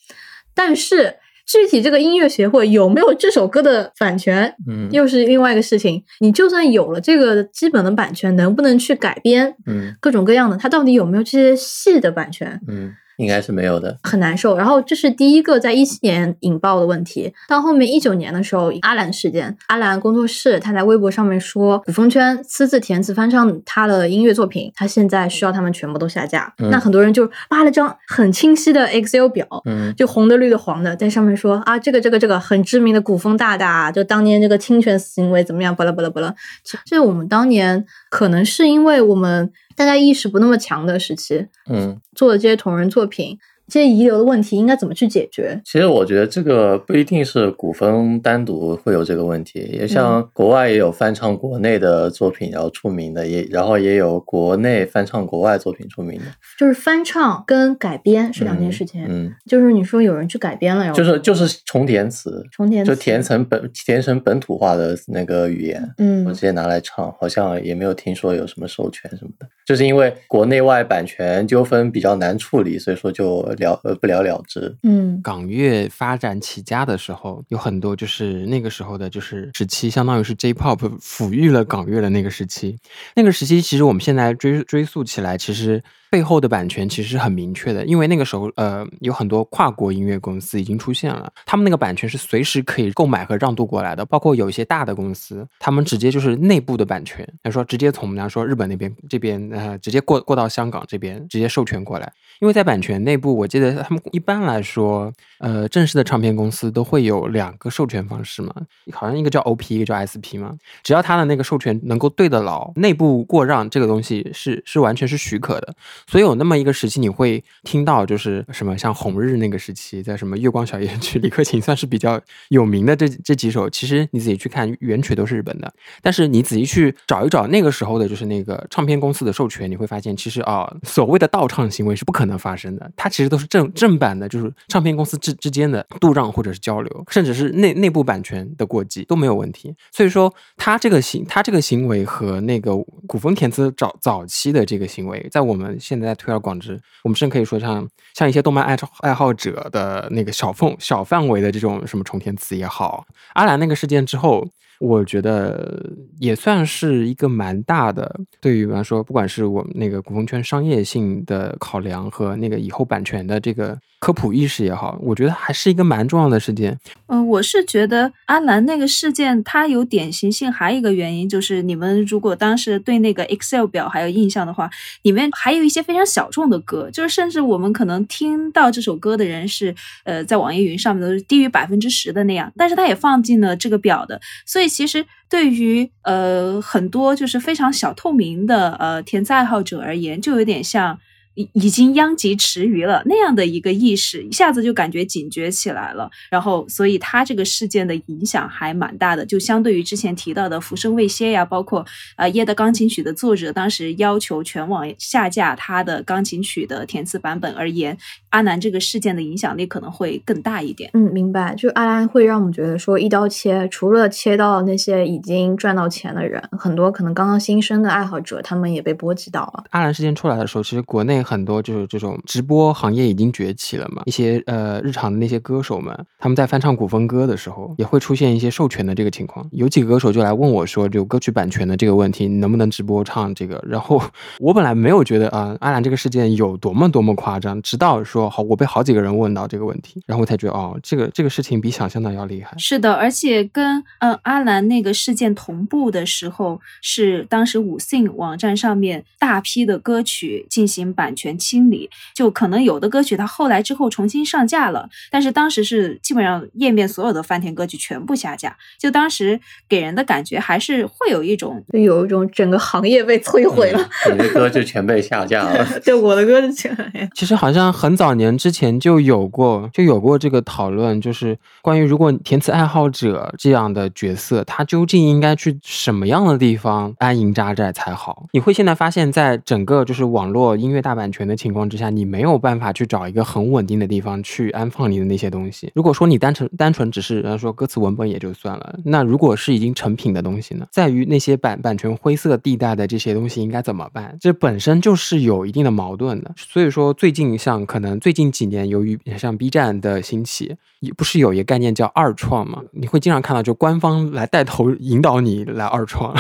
Speaker 1: 但是具体这个音乐协会有没有这首歌的版权，
Speaker 2: 嗯
Speaker 1: 又是另外一个事情。你就算有了这个基本的版权，能不能去改编
Speaker 2: 嗯
Speaker 1: 各种各样的？它到底有没有这些戏的版权？
Speaker 2: 嗯，应该是没有的。
Speaker 1: 很难受。然后这是第一个在一七年引爆的问题。到后面一九年的时候，阿兰事件，阿兰工作室他在微博上面说，古风圈私自填词翻唱他的音乐作品，他现在需要他们全部都下架。
Speaker 2: 嗯
Speaker 1: 那很多人就扒了张很清晰的 Excel 表。
Speaker 2: 嗯
Speaker 1: 就红的、绿的、黄的，在上面说啊，这个、这个、这个很知名的古风大大，就当年这个侵权行为怎么样？巴拉巴拉巴拉。这这我们当年可能是因为我们大家意识不那么强的时期，
Speaker 2: 嗯，
Speaker 1: 做的这些同人作品，这些遗留的问题应该怎么去解决？
Speaker 2: 其实我觉得这个不一定是古风单独会有这个问题，也像国外也有翻唱国内的作品然后出名的，也然后也有国内翻唱国外作品出名的，
Speaker 1: 就是翻唱跟改编是两件事情。
Speaker 2: 嗯，
Speaker 1: 就是你说有人去改编了，然后
Speaker 2: 就是就是重填词，
Speaker 1: 重填词
Speaker 2: 填成本填成本土化的那个语言，嗯我
Speaker 1: 嗯
Speaker 2: 直接拿来唱，好像也没有听说有什么授权什么的，就是因为国内外版权纠纷比较难处理，所以说就了呃不了了之。
Speaker 1: 嗯
Speaker 4: 港乐发展起家的时候，有很多就是那个时候的，就是时期，相当于是 J-pop 抚育了港乐的那个时期。那个时期，其实我们现在追追溯起来，其实背后的版权其实很明确的，因为那个时候，呃，有很多跨国音乐公司已经出现了，他们那个版权是随时可以购买和让渡过来的，包括有一些大的公司，他们直接就是内部的版权，比如说直接从我们来说日本那边这边，呃，直接过过到香港这边，直接授权过来。因为在版权内部，我记得他们一般来说，呃，正式的唱片公司都会有两个授权方式嘛，好像一个叫 OP，一个叫 SP 嘛。只要他的那个授权能够对得牢，内部过让这个东西是是完全是许可的。所以有那么一个时期，你会听到就是什么像红日那个时期，在什么月光小夜曲，李克勤算是比较有名的这这几首。其实你自己去看原曲都是日本的，但是你仔细去找一找那个时候的，就是那个唱片公司的授权，你会发现其实啊、所谓的盗唱行为是不可能发生的，它其实都是正正版的，就是唱片公司之之间的度让或者是交流，甚至是内内部版权的过激都没有问题。所以说，他这个行他这个行为和那个古风填词早早期的这个行为，在我们现在推而广之，我们甚至可以说像像一些动漫爱爱好者的那个小范小范围的这种什么重填词也好，阿兰那个事件之后。我觉得也算是一个蛮大的，对于比方说，不管是我们那个古风圈商业性的考量和那个以后版权的这个科普意识也好，我觉得还是一个蛮重要的事件。
Speaker 3: 嗯，我是觉得阿兰那个事件它有典型性，还有一个原因就是你们如果当时对那个 Excel 表还有印象的话，里面还有一些非常小众的歌，就是甚至我们可能听到这首歌的人是呃在网易云上面都是低于百分之十的那样，但是它也放进了这个表的，所以其实对于呃很多就是非常小透明的呃填词爱好者而言，就有点像。已已经殃及池鱼了那样的一个意识，一下子就感觉警觉起来了。然后，所以他这个事件的影响还蛮大的。就相对于之前提到的《浮生未歇》呀，包括呃《夜的钢琴曲》的作者当时要求全网下架他的钢琴曲的填词版本而言，阿南这个事件的影响力可能会更大一点。
Speaker 1: 嗯，明白。就阿南会让我们觉得说，一刀切，除了切到那些已经赚到钱的人，很多可能刚刚新生的爱好者，他们也被波及到了。
Speaker 4: 阿南事件出来的时候，其实国内。很多就是这种直播行业已经崛起了嘛，一些呃日常的那些歌手们，他们在翻唱古风歌的时候，也会出现一些授权的这个情况。有几个歌手就来问我说，就歌曲版权的这个问题，你能不能直播唱这个？然后我本来没有觉得啊，阿兰这个事件有多么多么夸张，直到说好，我被好几个人问到这个问题，然后我才觉得哦，这个这个事情比想象的要厉害。
Speaker 3: 是的，而且跟嗯阿兰那个事件同步的时候，是当时五信网站上面大批的歌曲进行版。权清理，就可能有的歌曲它后来之后重新上架了，但是当时是基本上页面所有的翻田歌曲全部下架，就当时给人的感觉还是会有一种，
Speaker 1: 就有一种整个行业被摧毁了，
Speaker 2: 你的歌就全被下架了，*laughs*
Speaker 1: 对，我的歌就全。
Speaker 4: 其实好像很早年之前就有过，就有过这个讨论，就是关于如果填词爱好者这样的角色，他究竟应该去什么样的地方安营扎寨才好？你会现在发现，在整个就是网络音乐大版。版权的情况之下，你没有办法去找一个很稳定的地方去安放你的那些东西。如果说你单纯单纯只是，说歌词文本也就算了，那如果是已经成品的东西呢？在于那些版版权灰色地带的这些东西应该怎么办？这本身就是有一定的矛盾的。所以说，最近像可能最近几年，由于像 B 站的兴起，也不是有一个概念叫二创嘛？你会经常看到就官方来带头引导你来二创。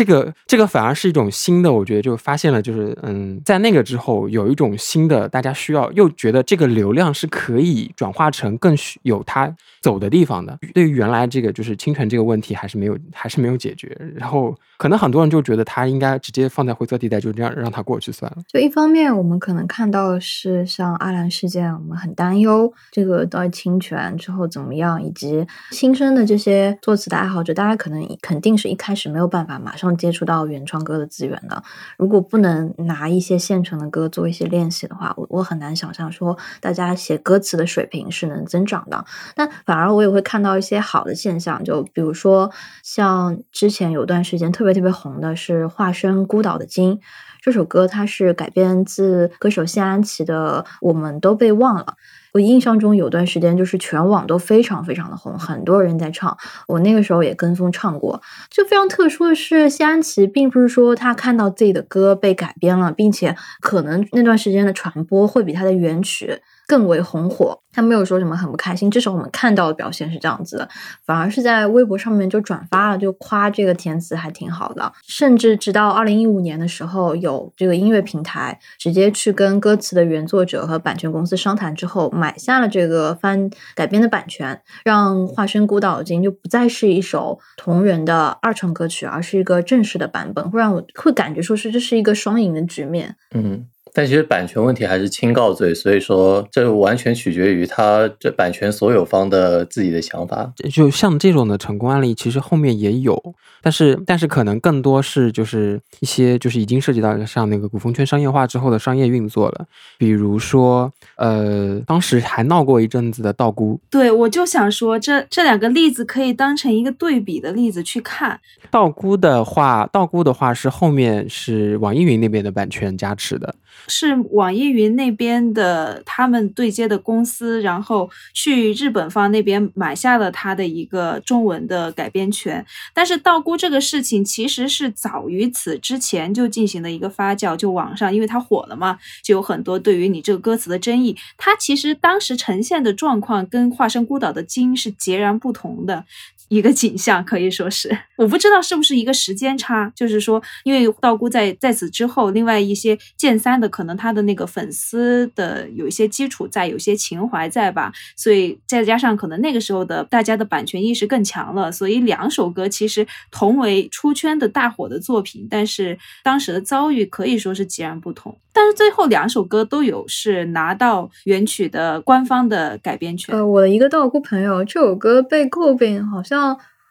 Speaker 4: 这个这个反而是一种新的，我觉得就发现了，就是嗯，在那个之后有一种新的，大家需要又觉得这个流量是可以转化成更有它走的地方的。对于原来这个就是侵权这个问题，还是没有还是没有解决。然后可能很多人就觉得他应该直接放在灰色地带，就这样让他过去算了。
Speaker 1: 就一方面，我们可能看到是像阿兰事件，我们很担忧这个到侵权之后怎么样，以及新生的这些作词的爱好者，大家可能肯定是一开始没有办法马上。接触到原创歌的资源的，如果不能拿一些现成的歌做一些练习的话，我我很难想象说大家写歌词的水平是能增长的。但反而我也会看到一些好的现象，就比如说像之前有段时间特别特别红的是《化身孤岛的鲸》这首歌，它是改编自歌手谢安琪的《我们都被忘了》。我印象中有段时间就是全网都非常非常的红，很多人在唱。我那个时候也跟风唱过。就非常特殊的是，谢安琪并不是说他看到自己的歌被改编了，并且可能那段时间的传播会比他的原曲。更为红火，他没有说什么很不开心，至少我们看到的表现是这样子的，反而是在微博上面就转发了，就夸这个填词还挺好的，甚至直到二零一五年的时候，有这个音乐平台直接去跟歌词的原作者和版权公司商谈之后，买下了这个翻改编的版权，让《化身孤岛经》就不再是一首同人的二创歌曲，而是一个正式的版本，会让我会感觉说是这是一个双赢的局面。
Speaker 2: 嗯。但其实版权问题还是轻告罪，所以说这完全取决于他这版权所有方的自己的想法。
Speaker 4: 就像这种的成功案例，其实后面也有，但是但是可能更多是就是一些就是已经涉及到像那个古风圈商业化之后的商业运作了。比如说，呃，当时还闹过一阵子的道姑。
Speaker 3: 对，我就想说，这这两个例子可以当成一个对比的例子去看。
Speaker 4: 道姑的话，道姑的话是后面是网易云那边的版权加持的。
Speaker 3: 是网易云那边的他们对接的公司，然后去日本方那边买下了他的一个中文的改编权。但是道姑这个事情其实是早于此之前就进行了一个发酵，就网上因为它火了嘛，就有很多对于你这个歌词的争议。它其实当时呈现的状况跟《化身孤岛的鲸》是截然不同的。一个景象，可以说是。*laughs* 我不知道是不是一个时间差，就是说，因为道姑在在此之后，另外一些剑三的可能他的那个粉丝的有一些基础在，有些情怀在吧，所以再加上可能那个时候的大家的版权意识更强了，所以两首歌其实同为出圈的大火的作品，但是当时的遭遇可以说是截然不同。但是最后两首歌都有是拿到原曲的官方的改编权。
Speaker 1: 呃，我的一个道姑朋友，这首歌被诟病，好像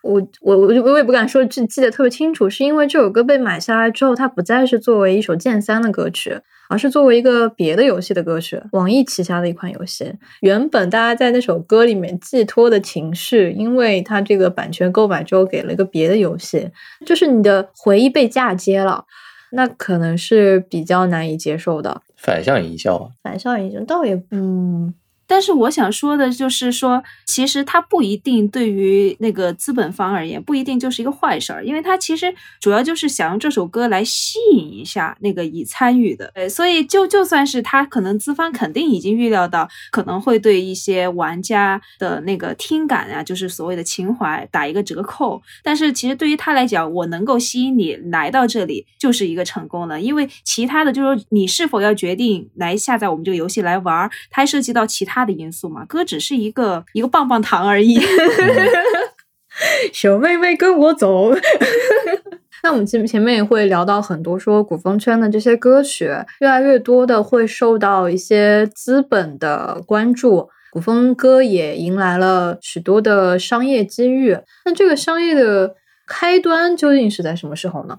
Speaker 1: 我我我我也不敢说记记得特别清楚，是因为这首歌被买下来之后，它不再是作为一首剑三的歌曲，而是作为一个别的游戏的歌曲，网易旗下的一款游戏。原本大家在那首歌里面寄托的情绪，因为它这个版权购买之后给了一个别的游戏，就是你的回忆被嫁接了。那可能是比较难以接受的
Speaker 2: 反向营销啊，
Speaker 1: 反向营销倒也嗯。
Speaker 3: 但是我想说的就是说，其实它不一定对于那个资本方而言，不一定就是一个坏事儿，因为它其实主要就是想用这首歌来吸引一下那个已参与的，呃，所以就就算是他可能资方肯定已经预料到可能会对一些玩家的那个听感啊，就是所谓的情怀打一个折扣，但是其实对于他来讲，我能够吸引你来到这里就是一个成功了，因为其他的就是说你是否要决定来下载我们这个游戏来玩，它还涉及到其他。他的因素嘛，歌只是一个一个棒棒糖而已。*laughs*
Speaker 1: 小妹妹跟我走。*laughs* 那我们前前面也会聊到很多，说古风圈的这些歌曲越来越多的会受到一些资本的关注，古风歌也迎来了许多的商业机遇。那这个商业的开端究竟是在什么时候呢？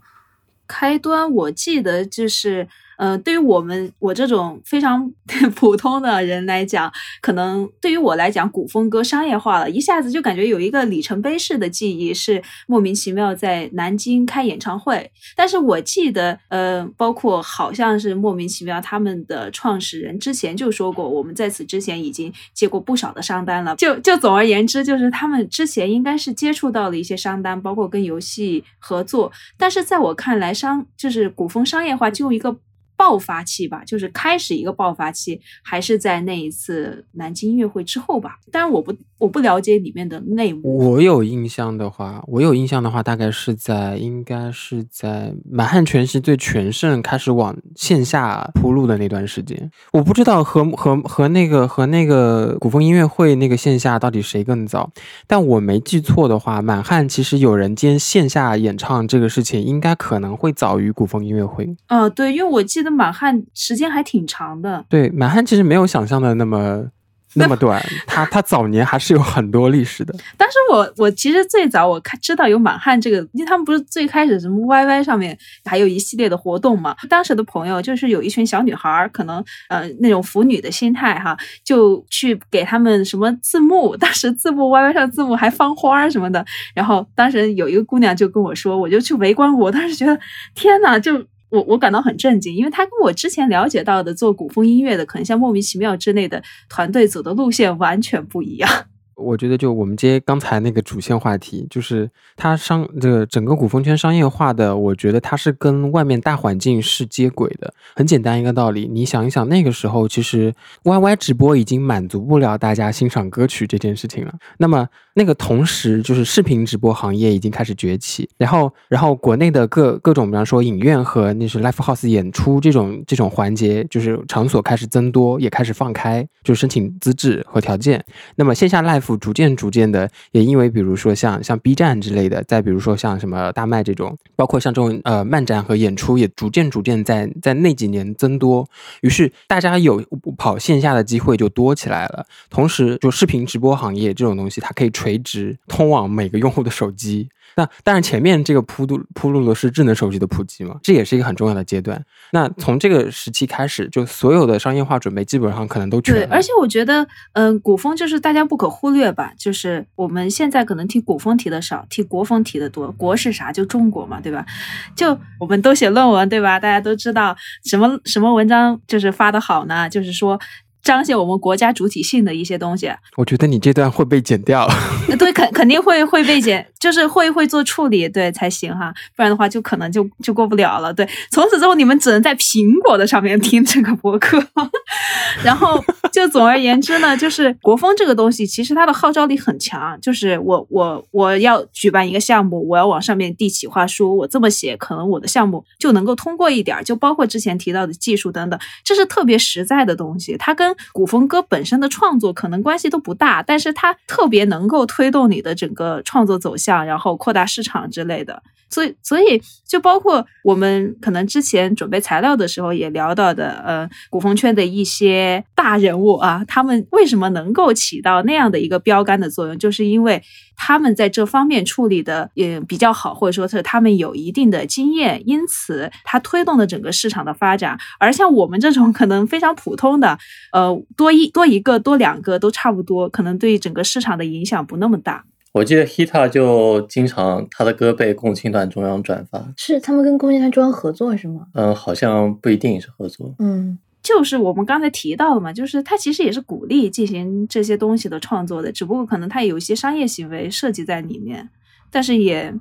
Speaker 3: 开端我记得就是。呃，对于我们我这种非常 *laughs* 普通的人来讲，可能对于我来讲，古风歌商业化了，一下子就感觉有一个里程碑式的记忆，是莫名其妙在南京开演唱会。但是我记得，呃，包括好像是莫名其妙，他们的创始人之前就说过，我们在此之前已经接过不少的商单了。就就总而言之，就是他们之前应该是接触到了一些商单，包括跟游戏合作。但是在我看来，商就是古风商业化就用一个。爆发期吧，就是开始一个爆发期，还是在那一次南京音乐会之后吧。当然，我不我不了解里面的内幕。
Speaker 4: 我有印象的话，我有印象的话，大概是在应该是在满汉全席最全盛开始往线下铺路的那段时间。我不知道和和和那个和那个古风音乐会那个线下到底谁更早，但我没记错的话，满汉其实有人兼线下演唱这个事情，应该可能会早于古风音乐会。
Speaker 3: 哦，对，因为我记得。满汉时间还挺长的，
Speaker 4: 对，满汉其实没有想象的那么 *laughs* 那么短，*laughs* 他他早年还是有很多历史的。
Speaker 3: 但是我我其实最早我看知道有满汉这个，因为他们不是最开始什么 YY 上面还有一系列的活动嘛。当时的朋友就是有一群小女孩，可能呃那种腐女的心态哈，就去给他们什么字幕，当时字幕 YY 上字幕还放花什么的。然后当时有一个姑娘就跟我说，我就去围观，我当时觉得天呐，就。我我感到很震惊，因为他跟我之前了解到的做古风音乐的，可能像莫名其妙之类的团队走的路线完全不一样。
Speaker 4: 我觉得，就我们接刚才那个主线话题，就是它商这个整个古风圈商业化的，我觉得它是跟外面大环境是接轨的。很简单一个道理，你想一想，那个时候其实 YY 直播已经满足不了大家欣赏歌曲这件事情了。那么那个同时，就是视频直播行业已经开始崛起，然后然后国内的各各种，比方说影院和那是 live house 演出这种这种环节，就是场所开始增多，也开始放开，就申请资质和条件。那么线下 live 逐渐逐渐的，也因为比如说像像 B 站之类的，再比如说像什么大麦这种，包括像这种呃漫展和演出，也逐渐逐渐在在那几年增多，于是大家有跑线下的机会就多起来了。同时，就视频直播行业这种东西，它可以垂直通往每个用户的手机。那但是，前面这个铺路铺路的是智能手机的普及嘛，这也是一个很重要的阶段。那从这个时期开始，就所有的商业化准备基本上可能都全。
Speaker 3: 对，而且我觉得，嗯，古风就是大家不可忽略吧，就是我们现在可能听古风提的少，听国风提的多。国是啥？就中国嘛，对吧？就我们都写论文，对吧？大家都知道什么什么文章就是发的好呢？就是说。彰显我们国家主体性的一些东西，
Speaker 4: 我觉得你这段会被剪掉。*laughs*
Speaker 3: 对，肯肯定会会被剪，就是会会做处理，对才行哈，不然的话就可能就就过不了了。对，从此之后你们只能在苹果的上面听这个博客。*laughs* 然后就总而言之呢，就是国风这个东西，其实它的号召力很强。就是我我我要举办一个项目，我要往上面递企划书，我这么写，可能我的项目就能够通过一点儿。就包括之前提到的技术等等，这是特别实在的东西。它跟古风歌本身的创作可能关系都不大，但是它特别能够推动你的整个创作走向，然后扩大市场之类的。所以，所以就包括我们可能之前准备材料的时候也聊到的，呃，古风圈的一些大人物啊，他们为什么能够起到那样的一个标杆的作用，就是因为他们在这方面处理的也比较好，或者说是他们有一定的经验，因此它推动了整个市场的发展。而像我们这种可能非常普通的，呃，多一多一个多两个都差不多，可能对整个市场的影响不那么大。
Speaker 2: 我记得 Hita 就经常他的歌被共青团中央转发，
Speaker 1: 是他们跟共青团中央合作是吗？
Speaker 2: 嗯，好像不一定是合作。
Speaker 1: 嗯，
Speaker 3: 就是我们刚才提到的嘛，就是他其实也是鼓励进行这些东西的创作的，只不过可能它有一些商业行为设计在里面，但是也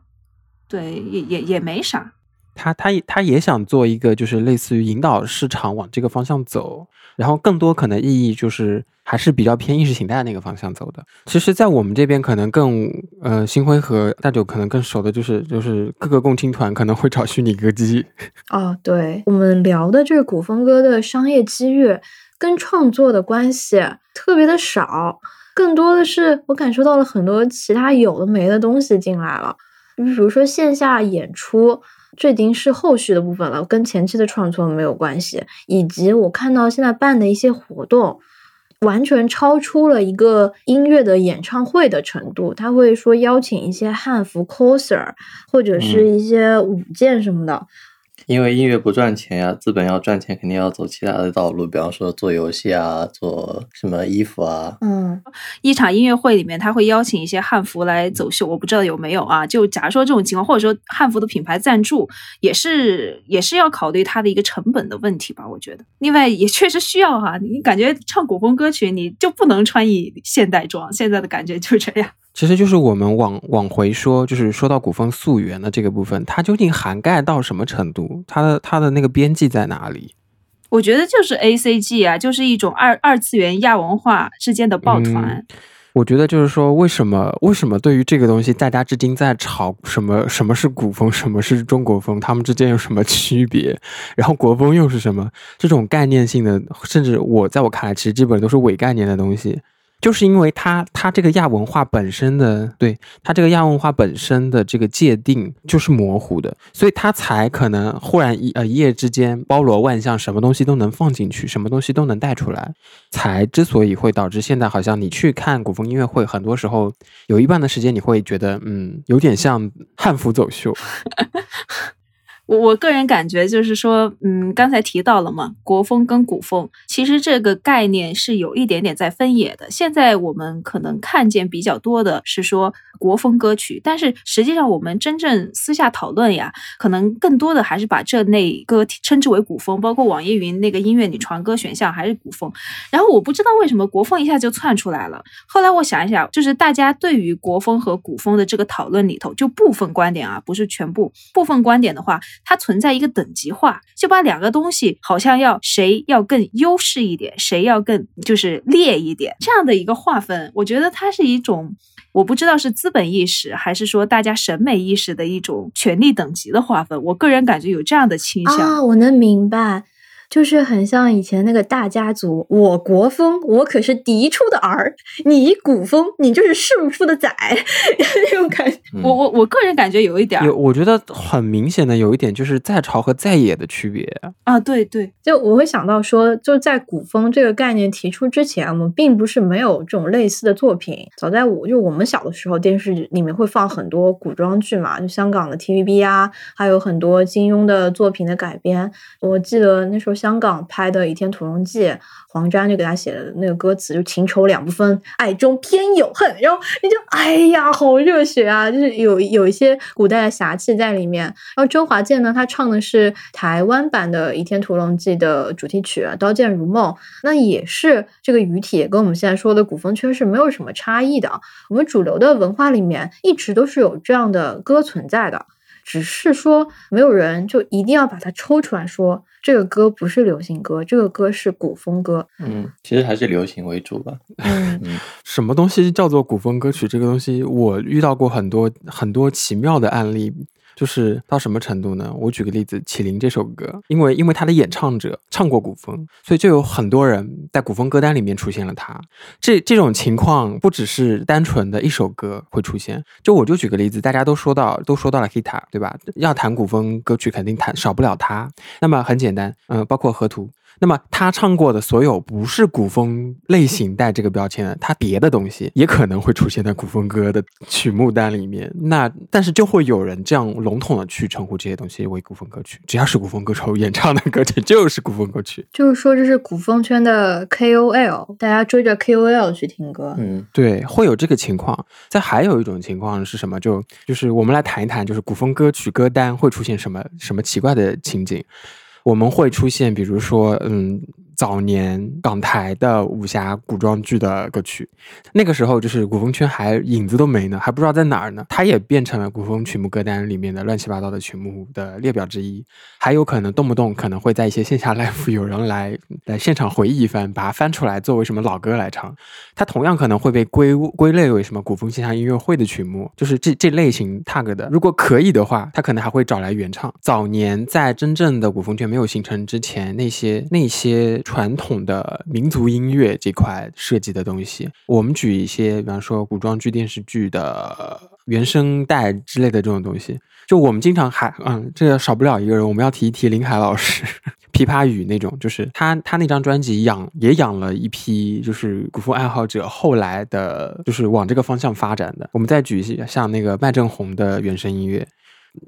Speaker 3: 对，也也也没啥。
Speaker 4: 他他也他也想做一个，就是类似于引导市场往这个方向走，然后更多可能意义就是还是比较偏意识形态那个方向走的。其实，在我们这边可能更呃，星辉和大九可能更熟的就是就是各个共青团可能会找虚拟歌姬。*laughs*
Speaker 1: 哦，对，我们聊的这个古风歌的商业机遇跟创作的关系特别的少，更多的是我感受到了很多其他有的没的东西进来了，比如说线下演出。这已经是后续的部分了，跟前期的创作没有关系。以及我看到现在办的一些活动，完全超出了一个音乐的演唱会的程度。他会说邀请一些汉服 coser，或者是一些舞剑什么的。
Speaker 2: 因为音乐不赚钱呀，资本要赚钱，肯定要走其他的道路，比方说做游戏啊，做什么衣服啊。
Speaker 1: 嗯，
Speaker 3: 一场音乐会里面，他会邀请一些汉服来走秀，我不知道有没有啊？就假如说这种情况，或者说汉服的品牌赞助，也是也是要考虑它的一个成本的问题吧？我觉得，另外也确实需要哈。你感觉唱古风歌曲，你就不能穿以现代装，现在的感觉就这样。
Speaker 4: 其实就是我们往往回说，就是说到古风溯源的这个部分，它究竟涵盖到什么程度？它的它的那个边际在哪里？
Speaker 3: 我觉得就是 A C G 啊，就是一种二二次元亚文化之间的抱团。
Speaker 4: 我觉得就是说，为什么为什么对于这个东西，大家至今在吵什么什么是古风，什么是中国风，他们之间有什么区别？然后国风又是什么？这种概念性的，甚至我在我看来，其实基本都是伪概念的东西。就是因为它，它这个亚文化本身的，对它这个亚文化本身的这个界定就是模糊的，所以它才可能忽然一呃一夜之间包罗万象，什么东西都能放进去，什么东西都能带出来，才之所以会导致现在好像你去看古风音乐会，很多时候有一半的时间你会觉得，嗯，有点像汉服走秀。*laughs*
Speaker 3: 我我个人感觉就是说，嗯，刚才提到了嘛，国风跟古风，其实这个概念是有一点点在分野的。现在我们可能看见比较多的是说国风歌曲，但是实际上我们真正私下讨论呀，可能更多的还是把这类歌称之为古风，包括网易云那个音乐里传歌选项还是古风。然后我不知道为什么国风一下就窜出来了。后来我想一想，就是大家对于国风和古风的这个讨论里头，就部分观点啊，不是全部，部分观点的话。它存在一个等级化，就把两个东西好像要谁要更优势一点，谁要更就是劣一点这样的一个划分。我觉得它是一种，我不知道是资本意识还是说大家审美意识的一种权力等级的划分。我个人感觉有这样的倾向
Speaker 1: 啊，我能明白。就是很像以前那个大家族，我国风，我可是嫡出的儿；你古风，你就是庶出的仔，*laughs* 那种感觉。
Speaker 3: 我我我个人感觉有一点，
Speaker 4: 有我觉得很明显的有一点就是在朝和在野的区别
Speaker 3: 啊。对对，
Speaker 1: 就我会想到说，就在古风这个概念提出之前，我们并不是没有这种类似的作品。早在我就我们小的时候，电视里面会放很多古装剧嘛，就香港的 TVB 啊，还有很多金庸的作品的改编。我记得那时候。香港拍的《倚天屠龙记》，黄沾就给他写的那个歌词，就情仇两不分，爱中偏有恨，然后你就哎呀，好热血啊！就是有有一些古代的侠气在里面。然后周华健呢，他唱的是台湾版的《倚天屠龙记》的主题曲《刀剑如梦》，那也是这个语体跟我们现在说的古风圈是没有什么差异的。我们主流的文化里面一直都是有这样的歌存在的。只是说没有人就一定要把它抽出来说这个歌不是流行歌，这个歌是古风歌。
Speaker 2: 嗯，其实还是流行为主吧。
Speaker 1: 嗯
Speaker 2: 嗯 *laughs*
Speaker 4: 什么东西叫做古风歌曲？这个东西我遇到过很多很多奇妙的案例。就是到什么程度呢？我举个例子，《麒麟》这首歌，因为因为他的演唱者唱过古风，所以就有很多人在古风歌单里面出现了他。这这种情况不只是单纯的一首歌会出现，就我就举个例子，大家都说到都说到了 Hita，对吧？要谈古风歌曲，肯定谈少不了他。那么很简单，嗯、包括河图。那么他唱过的所有不是古风类型带这个标签的，他别的东西也可能会出现在古风歌的曲目单里面。那但是就会有人这样笼统的去称呼这些东西为古风歌曲，只要是古风歌手演唱的歌曲就是古风歌曲。
Speaker 1: 就是说这是古风圈的 KOL，大家追着 KOL 去听歌。
Speaker 2: 嗯
Speaker 4: 对，会有这个情况。再还有一种情况是什么？就就是我们来谈一谈，就是古风歌曲歌单会出现什么什么奇怪的情景。我们会出现，比如说，嗯，早年港台的武侠古装剧的歌曲，那个时候就是古风圈还影子都没呢，还不知道在哪儿呢，它也变成了古风曲目歌单里面的乱七八糟的曲目的列表之一。还有可能动不动可能会在一些线下 live 有人来来现场回忆一番，把它翻出来作为什么老歌来唱。它同样可能会被归归类为什么古风线下音乐会的曲目，就是这这类型 tag 的。如果可以的话，它可能还会找来原唱。早年在真正的古风圈没有形成之前，那些那些传统的民族音乐这块设计的东西，我们举一些，比方说古装剧、电视剧的原声带之类的这种东西。就我们经常还嗯，这个少不了一个人，我们要提一提林海老师，*laughs* 琵琶语那种，就是他他那张专辑养也养了一批就是古风爱好者，后来的就是往这个方向发展的。我们再举一些像那个麦振宏的原声音乐。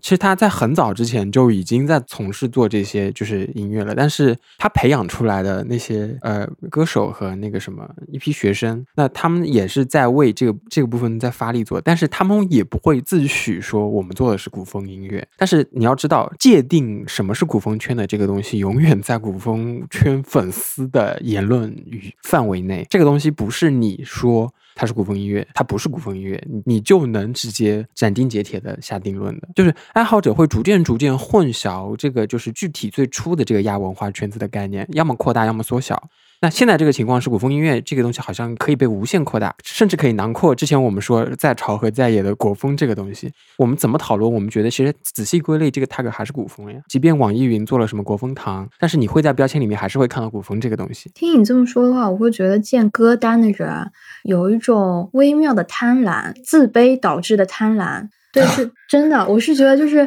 Speaker 4: 其实他在很早之前就已经在从事做这些就是音乐了，但是他培养出来的那些呃歌手和那个什么一批学生，那他们也是在为这个这个部分在发力做，但是他们也不会自诩说我们做的是古风音乐。但是你要知道，界定什么是古风圈的这个东西，永远在古风圈粉丝的言论与范围内。这个东西不是你说。它是古风音乐，它不是古风音乐，你就能直接斩钉截铁的下定论的。就是爱好者会逐渐逐渐混淆这个就是具体最初的这个亚文化圈子的概念，要么扩大，要么缩小。那现在这个情况是古风音乐这个东西好像可以被无限扩大，甚至可以囊括之前我们说在朝和在野的国风这个东西。我们怎么讨论？我们觉得其实仔细归类，这个 tag 还是古风呀。即便网易云做了什么国风堂，但是你会在标签里面还是会看到古风这个东西。
Speaker 1: 听你这么说的话，我会觉得建歌单的人有一种微妙的贪婪，自卑导致的贪婪。对，是真的。我是觉得就是，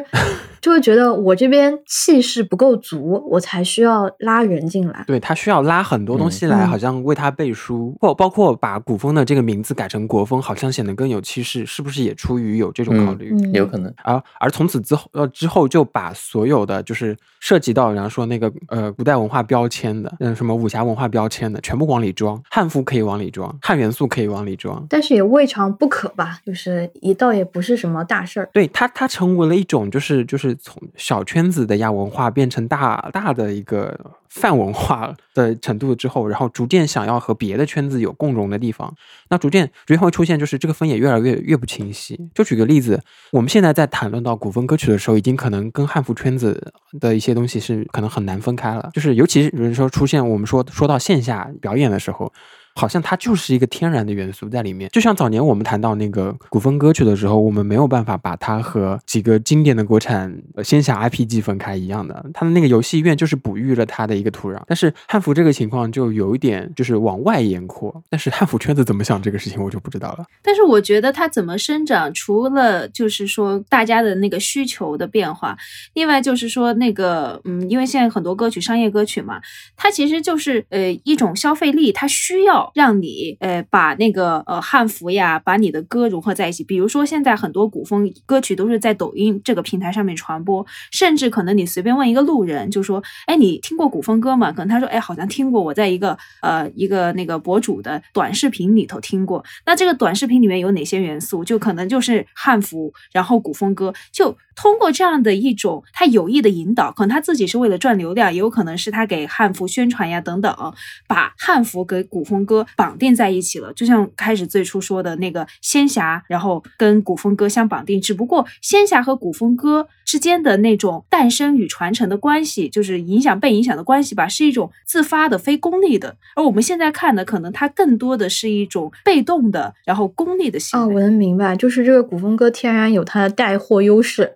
Speaker 1: 就会觉得我这边气势不够足，我才需要拉人进来。
Speaker 4: 对他需要拉很多东西来，
Speaker 1: 嗯
Speaker 4: 好像为他背书，或包括把古风的这个名字改成国风，好像显得更有气势，是不是也出于有这种考虑？
Speaker 1: 嗯，
Speaker 2: 有可能。
Speaker 4: 而而从此之后，呃，之后就把所有的就是涉及到，然后说那个呃古代文化标签的，嗯，什么武侠文化标签的，全部往里装，汉服可以往里装，汉元素可以往里装。
Speaker 1: 但是也未尝不可吧，就是一倒也不是什么大事儿。
Speaker 4: 对它，它成为了一种就是就是从小圈子的亚文化变成大大的一个泛文化的程度之后，然后逐渐想要和别的圈子有共融的地方，那逐渐逐渐会出现就是这个分野越来越越不清晰。就举个例子，我们现在在谈论到古风歌曲的时候，已经可能跟汉服圈子的一些东西是可能很难分开了，就是尤其是比如说出现我们说说到线下表演的时候。好像它就是一个天然的元素在里面，就像早年我们谈到那个古风歌曲的时候，我们没有办法把它和几个经典的国产呃仙侠 IPG 分开一样的，它的那个游戏院就是哺育了它的一个土壤。但是汉服这个情况就有一点就是往外延扩，但是汉服圈子怎么想这个事情我就不知道了。
Speaker 3: 但是我觉得它怎么生长，除了就是说大家的那个需求的变化，另外就是说那个嗯，因为现在很多歌曲商业歌曲嘛，它其实就是呃一种消费力，它需要让你呃把那个呃汉服呀，把你的歌融合在一起。比如说现在很多古风歌曲都是在抖音这个平台上面传播，甚至可能你随便问一个路人，就说哎你听过古风歌吗？可能他说哎好像听过，我在一个呃一个那个博主的短视频里头听过。那这个短视频里面有哪些元素？就可能就是汉服，然后古风歌，就通过这样的一种他有意的引导，可能他自己是为了赚流量，也有可能是他给汉服宣传呀等等，把汉服给古风歌绑定在一起了。就像开始最初说的那个仙侠，然后跟古风歌相绑定，只不过仙侠和古风歌之间的那种诞生与传承的关系，就是影响被影响的关系吧，是一种自发的、非功利的。而我们现在看的，可能它更多的是一种被动的，然后功利的行
Speaker 1: 哦，我能明白，就是这个古风歌天然有它的带货优势。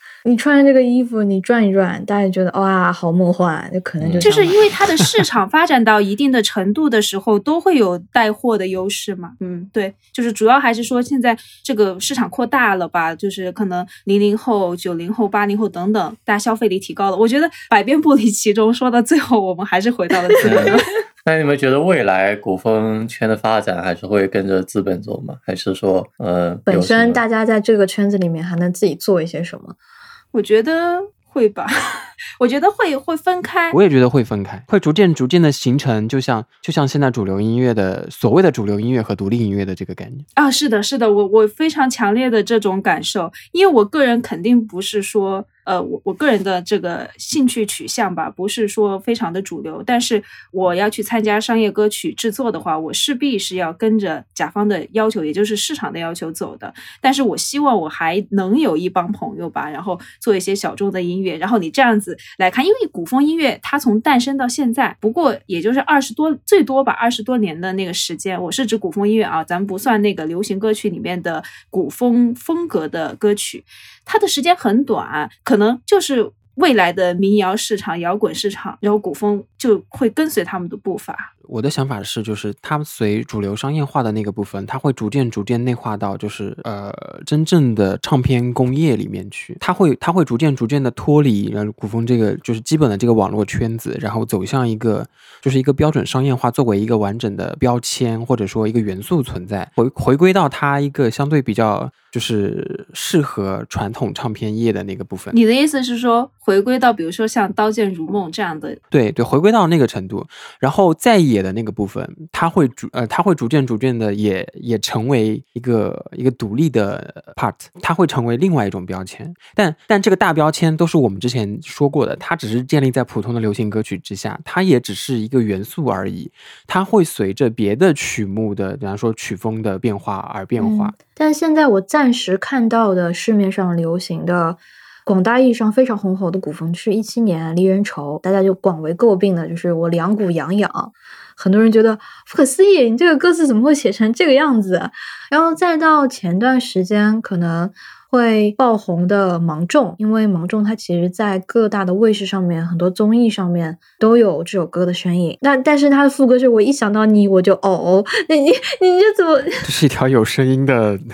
Speaker 1: 你穿着这个衣服，你转一转，大家觉得哇，好梦幻，就可能就
Speaker 3: 就是因为它的市场发展到一定的程度的时候，都会有带货的优势嘛。嗯，对，就是主要还是说现在这个市场扩大了吧，就是可能零零后、九零后、八零后等等，大家消费力提高了。我觉得百变不离其中，说到最后，我们还是回到了资本论。
Speaker 2: 那你们觉得未来古风圈的发展还是会跟着资本走吗？还是说，呃，
Speaker 1: 本身大家在这个圈子里面还能自己做一些什么？
Speaker 3: 我觉得会吧，*laughs* 我觉得会会分开。
Speaker 4: 我也觉得会分开，会逐渐逐渐的形成，就像就像现在主流音乐的所谓的主流音乐和独立音乐的这个概念。
Speaker 3: 啊，是的，是的，我我非常强烈的这种感受，因为我个人肯定不是说，呃，我我个人的这个兴趣取向吧，不是说非常的主流，但是我要去参加商业歌曲制作的话，我势必是要跟着甲方的要求，也就是市场的要求走的。但是我希望我还能有一帮朋友吧，然后做一些小众的音乐，然后你这样子来看，因为古风音乐它从诞生到现在，不过也就是二十多，最多吧，二十多年的那个时间。我是指古风音乐啊，咱们不算那个流行歌曲里面的古风风格的歌曲，它的时间很短，可能就是未来的民谣市场、摇滚市场，然后古风就会跟随他们的步伐。
Speaker 4: 我的想法是，就是它随主流商业化的那个部分，它会逐渐逐渐内化到就是呃真正的唱片工业里面去。它会它会逐渐逐渐的脱离呃古风这个就是基本的这个网络圈子，然后走向一个就是一个标准商业化作为一个完整的标签或者说一个元素存在，回回归到它一个相对比较就是适合传统唱片业的那个部分。
Speaker 3: 你的意思是说，回归到比如说像《刀剑如梦》这样的
Speaker 4: 对对，回归到那个程度，然后在野的那个部分，它会逐呃，它会逐渐逐渐的也也成为一个一个独立的 part，它会成为另外一种标签。但但这个大标签都是我们之前说过的，它只是建立在普通的流行歌曲之下，它也只是一个元素而已，它会随着别的曲目的，比方说曲风的变化而变化。
Speaker 1: 但现在我暂时看到的市面上流行的。广大意义上非常红火的古风是一七年《离人愁》，大家就广为诟病的就是我两股痒痒，很多人觉得不可思议，你这个歌词怎么会写成这个样子？然后再到前段时间可能会爆红的《芒种》，因为《芒种》它其实在各大的卫视上面、很多综艺上面都有这首歌的身影。那但是它的副歌是我一想到你我就哦，你你你这怎么？
Speaker 4: 这是一条有声音的 *laughs*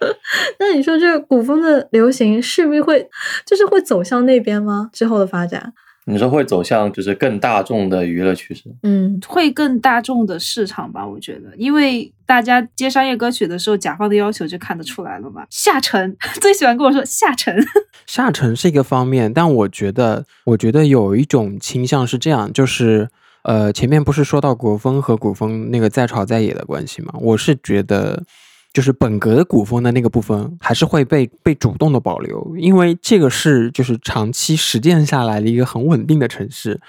Speaker 4: *laughs* *laughs*
Speaker 1: 那你说这个古风的流行势必会就是会走向那边吗？之后的发展？
Speaker 2: 你说会走向就是更大众的娱乐趋势？
Speaker 1: 嗯，
Speaker 3: 会更大众的市场吧，我觉得，因为大家接商业歌曲的时候，甲方的要求就看得出来了嘛。下沉 *laughs* 最喜欢跟我说下沉，*laughs*
Speaker 4: 下沉是一个方面，但我觉得，我觉得有一种倾向是这样，就是，呃，前面不是说到国风和古风那个在朝在野的关系吗？我是觉得，就是本格的古风的那个部分还是会被被主动的保留，因为这个是就是长期实践下来的一个很稳定的城市，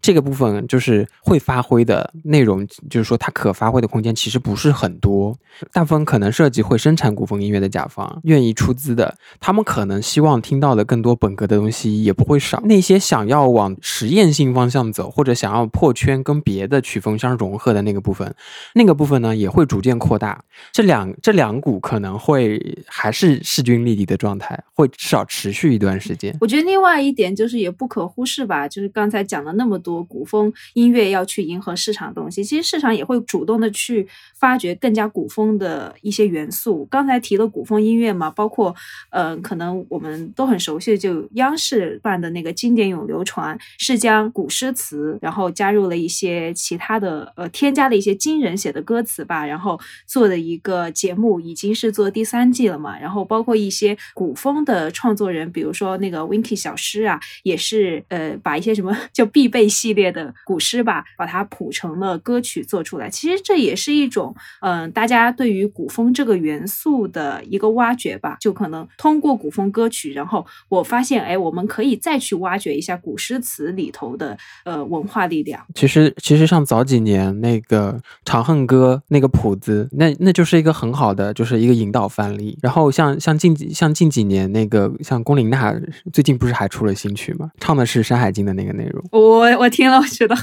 Speaker 4: 这个部分就是会发挥的内容，就是说它可发挥的空间其实不是很多。大部分可能涉及会生产古风音乐的甲方愿意出资的，他们可能希望听到的更多本格的东西也不会少。那些想要往实验性方向走，或者想要破圈跟别的曲风相融合的那个部分，那个部分呢也会逐渐扩大。这两这两股可能会还是势均力敌的状态，会至少持续一段时间。
Speaker 3: 我觉得另外一点就是也不可忽视吧，就是刚才讲了那么多多古风音乐要去迎合市场的东西，其实市场也会主动的去发掘更加古风的一些元素。刚才提了古风音乐嘛，包括呃，可能我们都很熟悉，就央视办的那个经典咏流传，是将古诗词，然后加入了一些其他的呃，添加了一些金人写的歌词吧，然后做的一个节目，已经是做第三季了嘛。然后包括一些古风的创作人，比如说那个 Winky 小诗啊，也是呃把一些什么 *laughs* 就必备系列的古诗吧，把它谱成了歌曲做出来。其实这也是一种，嗯、大家对于古风这个元素的一个挖掘吧。就可能通过古风歌曲，然后我发现，哎，我们可以再去挖掘一下古诗词里头的呃文化力量。
Speaker 4: 其实，其实像早几年那个《长恨歌》那个谱子，那那就是一个很好的，就是一个引导范例。然后像像近几像近几年那个像龚琳娜最近不是还出了新曲吗？唱的是《山海经》的那个内容。
Speaker 3: 我我听了，我觉得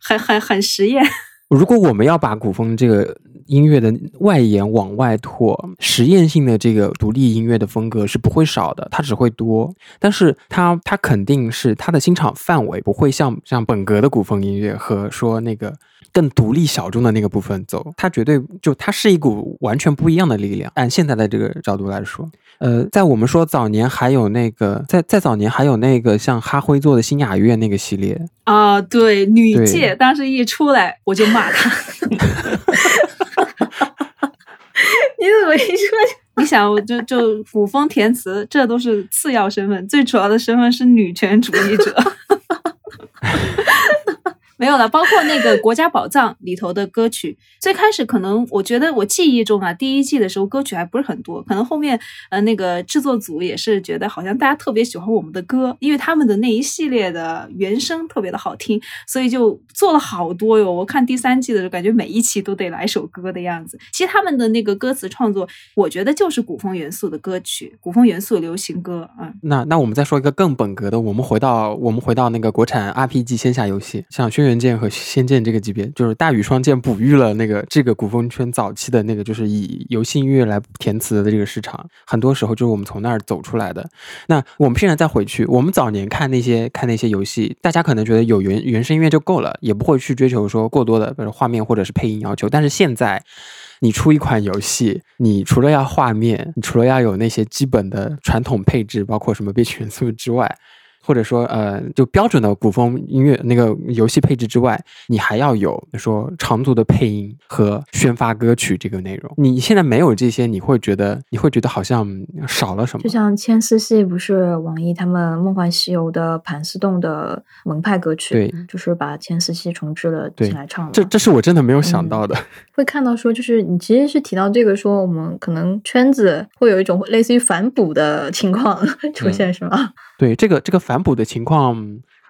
Speaker 3: 很很很实验。
Speaker 4: 如果我们要把古风这个音乐的外延往外拓，实验性的这个独立音乐的风格是不会少的，它只会多。但是它它肯定是它的欣赏范围不会像像本格的古风音乐和说那个更独立小众的那个部分走，它绝对就它是一股完全不一样的力量。按现在的这个角度来说，呃，在我们说早年还有那个在在早年还有那个像哈辉做的新雅乐那个系列，
Speaker 3: 啊，对，女
Speaker 4: 对
Speaker 3: 界当时一出来我就骂她。*laughs*
Speaker 1: 你怎么一说？*laughs*
Speaker 3: 你想，我就就古风填词，这都是次要身份，最主要的身份是女权主义者。*laughs* 没有了，包括那个《国家宝藏》里头的歌曲，*laughs* 最开始可能我觉得我记忆中啊，第一季的时候歌曲还不是很多，可能后面呃那个制作组也是觉得好像大家特别喜欢我们的歌，因为他们的那一系列的原声特别的好听，所以就做了好多哟。我看第三季的时候，感觉每一期都得来首歌的样子。其实他们的那个歌词创作，我觉得就是古风元素的歌曲，古风元素流行歌，嗯。
Speaker 4: 那那我们再说一个更本格的，我们回到我们回到那个国产 RPG 线下游戏，像《轩辕剑》和《仙剑》这个级别，就是大禹双剑哺育了那个这个古风圈早期的那个，就是以游戏音乐来填词的这个市场，很多时候就是我们从那儿走出来的。那我们现在再回去，我们早年看那些看那些游戏，大家可能觉得有原原声音乐就够了，也不会去追求说过多的比如画面或者是配音要求。但是现在，你出一款游戏，你除了要画面，除了要有那些基本的传统配置，包括什么 *laughs* 编曲元素之外，或者说呃，就标准的古风音乐那个游戏配置之外，你还要有说长足的配音和宣发歌曲这个内容。你现在没有这些，你会觉得你会觉得好像少了什么
Speaker 1: 就。像千丝戏不是网易他们《梦幻西游》的盘丝洞的门派歌曲，
Speaker 4: 对，
Speaker 1: 就是把千丝戏重置了
Speaker 4: 对
Speaker 1: 进来唱的。
Speaker 4: 这这是我真的没有想到的。
Speaker 1: 会看到说，就是你其实是提到这个，说我们可能圈子会有一种类似于反哺的情况 *laughs* 出
Speaker 4: 嗯
Speaker 1: 现，是吗？
Speaker 4: 对这个这个反哺的情况，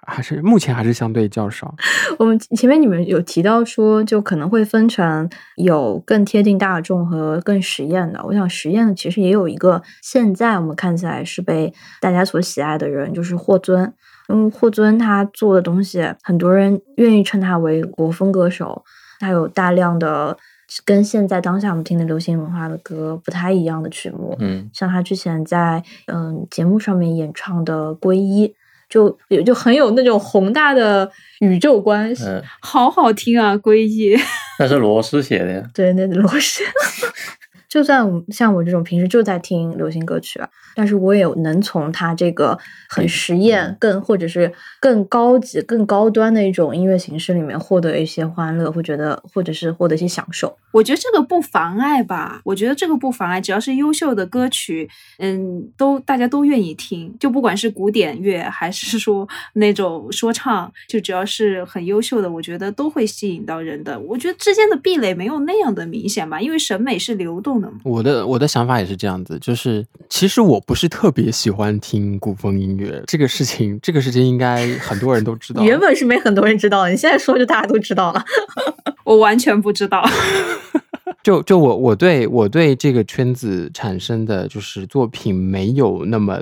Speaker 4: 还是目前还是相对较少。*laughs*
Speaker 1: 我们前面你们有提到说，就可能会分成有更贴近大众和更实验的。我想实验的其实也有一个，现在我们看起来是被大家所喜爱的人，就是霍尊。嗯，霍尊他做的东西，很多人愿意称他为国风歌手。他有大量的跟现在当下我们听的流行文化的歌不太一样的曲目，
Speaker 2: 嗯，
Speaker 1: 像他之前在嗯节目上面演唱的《皈依》，就也就很有那种宏大的宇宙观。
Speaker 2: 嗯，
Speaker 3: 好好听啊，皈依。
Speaker 2: 那是罗斯写的呀。
Speaker 1: 对，那罗氏。*laughs* 就算我像我这种平时就在听流行歌曲啊，但是我也有能从他这个很实验、更或者是更高级、更高端的一种音乐形式里面获得一些欢乐，会觉得或者是获得一些享受。
Speaker 3: 我觉得这个不妨碍吧，我觉得这个不妨碍，只要是优秀的歌曲，嗯，都大家都愿意听，就不管是古典乐还是说那种说唱，就只要是很优秀的，我觉得都会吸引到人的。我觉得之间的壁垒没有那样的明显吧，因为审美是流动
Speaker 4: 我的我的想法也是这样子，就是其实我不是特别喜欢听古风音乐这个事情，这个事情应该很多人都知道。
Speaker 1: 原本是没很多人知道的，你现在说就大家都知道了。*laughs*
Speaker 3: 我完全不知道。*laughs*
Speaker 4: 就就我我对我对这个圈子产生的就是作品没有那么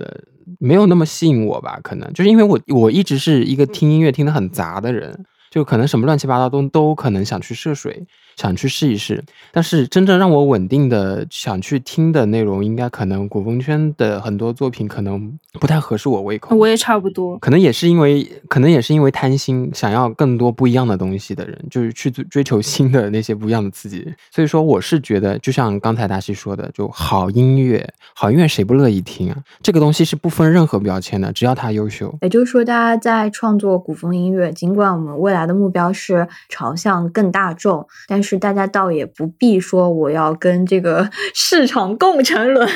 Speaker 4: 没有那么吸引我吧，可能就是因为我我一直是一个听音乐听得很杂的人，就可能什么乱七八糟都都可能想去涉水，想去试一试。但是真正让我稳定的想去听的内容，应该可能古风圈的很多作品可能不太合适我胃口。
Speaker 3: 我也差不多。
Speaker 4: 可能也是因为，可能也是因为贪心，想要更多不一样的东西的人，就是去追追求新的那些不一样的刺激。所以说，我是觉得，就像刚才大西说的，就好音乐，好音乐谁不乐意听啊？这个东西是不分任何标签的，只要它优秀。
Speaker 1: 也就是说，大家在创作古风音乐，尽管我们未来来的目标是朝向更大众，但是大家倒也不必说我要跟这个 *laughs* 市场共沉沦，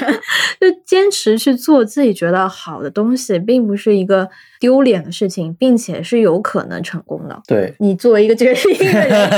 Speaker 1: 就坚持去做自己觉得好的东西，并不是一个丢脸的事情，并且是有可能成功的。
Speaker 2: 对，
Speaker 1: 你作为一个这个 *laughs* 音乐人，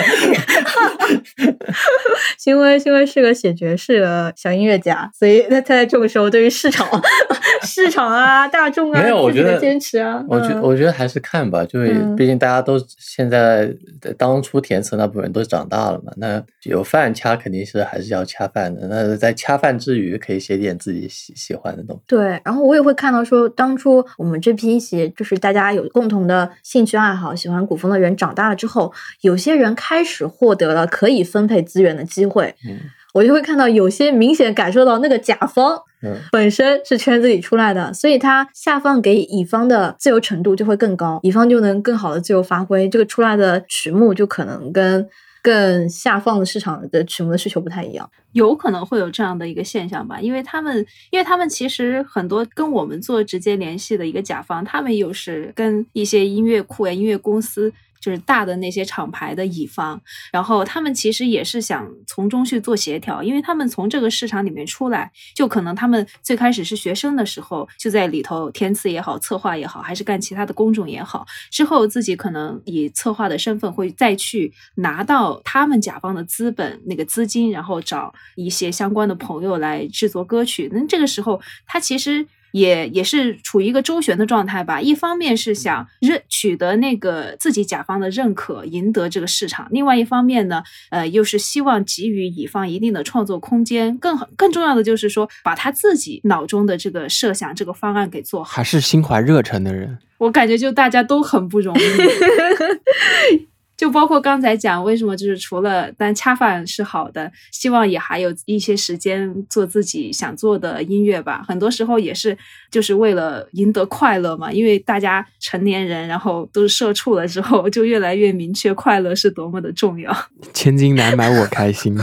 Speaker 1: 新威新威是个写爵士的小音乐家，所以他在这个时候对于市场、*laughs* 市场啊、大众啊，
Speaker 2: 没有，我觉得
Speaker 1: 坚持啊，
Speaker 2: 我觉
Speaker 1: 嗯
Speaker 2: 我觉得还是看吧，就
Speaker 1: 是
Speaker 2: 毕竟大家都现在当初填词那部分人都长大了嘛，那有饭掐肯定是还是要掐饭的。那在掐饭之余，可以写点自己喜喜欢的东西。
Speaker 1: 对，然后我也会看到说，当初我们这批一起就是大家有共同的兴趣爱好，喜欢古风的人长大了之后，有些人开始获得了可以分配资源的机会，
Speaker 2: 嗯。
Speaker 1: 我就会看到有些明显感受到那个甲方
Speaker 2: 嗯，
Speaker 1: 本身是圈子里出来的，所以他下放给乙方的自由程度就会更高，乙方就能更好的自由发挥，这个出来的曲目就可能跟更下放的市场的曲目的需求不太一样。
Speaker 3: 有可能会有这样的一个现象吧，因为他们，因为他们其实很多跟我们做直接联系的一个甲方，他们又是跟一些音乐库呀、音乐公司，就是大的那些厂牌的乙方，然后他们其实也是想从中去做协调，因为他们从这个市场里面出来，就可能他们最开始是学生的时候，就在里头填词也好、策划也好，还是干其他的工种也好，之后自己可能以策划的身份会再去拿到他们甲方的资本那个资金，然后找一些相关的朋友来制作歌曲。那这个时候，他其实。也也是处于一个周旋的状态吧，一方面是想认取得那个自己甲方的认可，赢得这个市场；另外一方面呢，呃，又是希望给予乙方一定的创作空间。更更重要的就是说，把他自己脑中的这个设想、这个方案给做好。
Speaker 4: 还是心怀热忱的人。
Speaker 3: 我感觉就大家都很不容易。*laughs* 就包括刚才讲，为什么就是除了但恰饭是好的，希望也还有一些时间做自己想做的音乐吧。很多时候也是就是为了赢得快乐嘛，因为大家成年人，然后都是社畜了之后，就越来越明确快乐是多么的重要。*laughs*
Speaker 4: 千金难买我开心。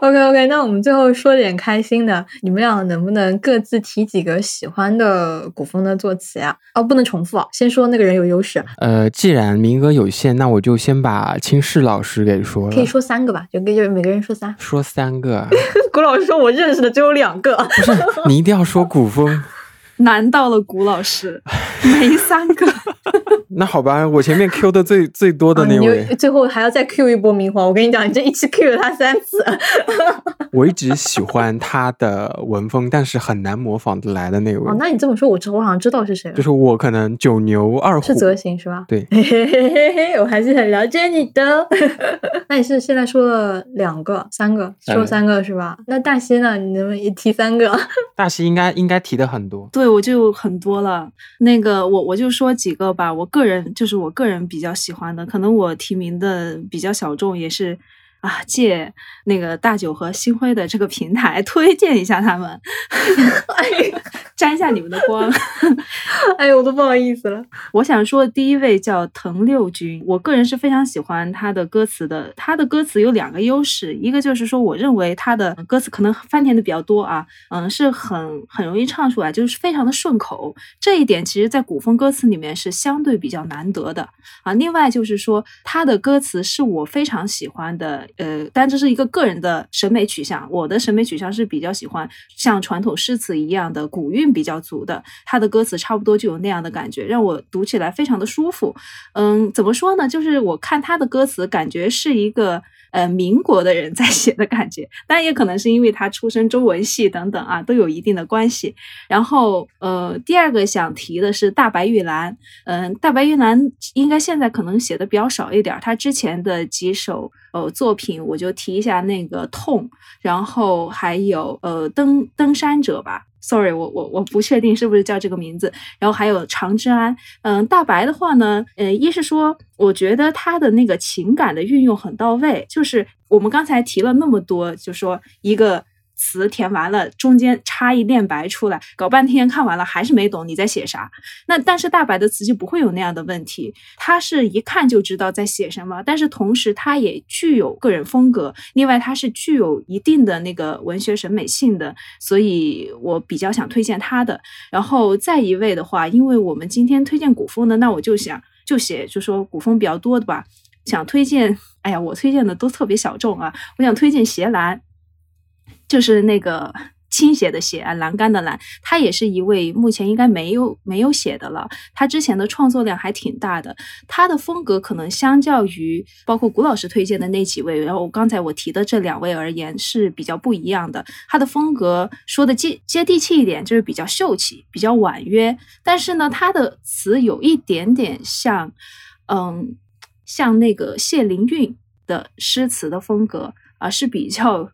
Speaker 1: OK OK，*laughs* 那我们最后说点开心的，你们俩能不能各自提几个喜欢的古风的作词呀？哦，不能重复啊，先说那个人有优势，
Speaker 4: 呃，既然名额有限，那我就先把青世老师给说了。
Speaker 1: 可以说三个吧，就给就每个人说三。
Speaker 4: 说三个，*laughs*
Speaker 1: 古老师说我认识的只有两个，
Speaker 4: 不是你一定要说古风。*laughs*
Speaker 3: 难到了古老师，没三个。*laughs*
Speaker 4: 那好吧，我前面 Q 的最最多的那位，
Speaker 1: 就最后还要再 Q 一波明华。我跟你讲，你这一期 Q 了他三次。*laughs*
Speaker 4: 我一直喜欢他的文风，但是很难模仿得来的那位。
Speaker 1: 哦，那你这么说，我知我好像知道是谁了
Speaker 4: 就。是我可能九牛二虎
Speaker 1: 是，泽行是吧？
Speaker 4: 对
Speaker 1: 嘿嘿嘿嘿嘿，我还是很了解你的。*laughs* 那你是现在说了两个、三个，
Speaker 2: 三个
Speaker 1: 说三个是吧？那大西呢？你能不能也提三个？
Speaker 4: 大西应该应该提的很多。
Speaker 3: 对，我就很多了。那个，我我就说几个吧。我个人就是我个人比较喜欢的，可能我提名的比较小众，也是啊，借那个大九和星辉的这个平台推荐一下他们，*laughs* 沾一下你们的光。*laughs*
Speaker 1: 哎呦，我都不好意思了。
Speaker 3: 我想说，第一位叫藤六君，我个人是非常喜欢他的歌词的。他的歌词有两个优势，一个就是说，我认为他的歌词可能翻填的比较多啊，嗯，是很很容易唱出来，就是非常的顺口。这一点其实在古风歌词里面是相对比较难得的啊。另外就是说，他的歌词是我非常喜欢的，呃，但这是一个个人的审美取向。我的审美取向是比较喜欢像传统诗词一样的古韵比较足的，他的歌词差不多就有那样的感觉，让我读起来非常的舒服。嗯，怎么说呢？就是我看他的歌词，感觉是一个呃民国的人在写的感觉，当然也可能是因为他出身中文系等等啊，都有一定的关系。然后呃，第二个想提的是大白玉兰，嗯、大白玉兰应该现在可能写的比较少一点，他之前的几首呃作品我就提一下那个痛，然后还有呃登登山者吧。Sorry，我我我不确定是不是叫这个名字。然后还有长治安，嗯，大白的话呢，呃，一是说，我觉得他的那个情感的运用很到位，就是我们刚才提了那么多，就说一个词填完了，中间插一练白出来，搞半天看完了还是没懂你在写啥。那但是大白的词就不会有那样的问题，他是一看就知道在写什么，但是同时他也具有个人风格，另外他是具有一定的那个文学审美性的，所以我比较想推荐他的。然后再一位的话，因为我们今天推荐古风的，那我就想就写就说古风比较多的吧。想推荐，哎呀，我推荐的都特别小众啊！我想推荐斜兰，就是那个 *laughs* 倾斜的斜，栏杆的栏。他也是一位目前应该没有没有写的了。他之前的创作量还挺大的。他的风格可能相较于包括古老师推荐的那几位，然后我刚才我提的这两位而言是比较不一样的。他的风格说的接接地气一点，就是比较秀气，比较婉约。但是呢，他的词有一点点像，嗯。像那个谢灵运的诗词的风格啊，是比较，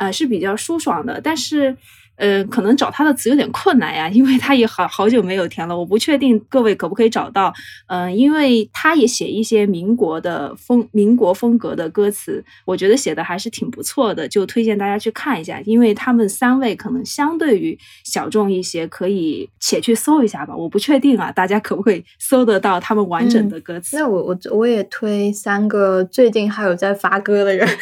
Speaker 3: 啊是比较舒爽的，但是。呃，可能找他的词有点困难呀，因为他也好好久没有填了，我不确定各位可不可以找到。嗯，因为他也写一些民国的风、民国风格的歌词，我觉得写的还是挺不错的，就推荐大家去看一下。因为他们三位可能相对于小众一些，可以且去搜一下吧。我不确定啊，大家可不可以 *laughs* 搜得到他们完整的歌词？
Speaker 1: 那我我我也推三个最近还有在发歌的人。*laughs*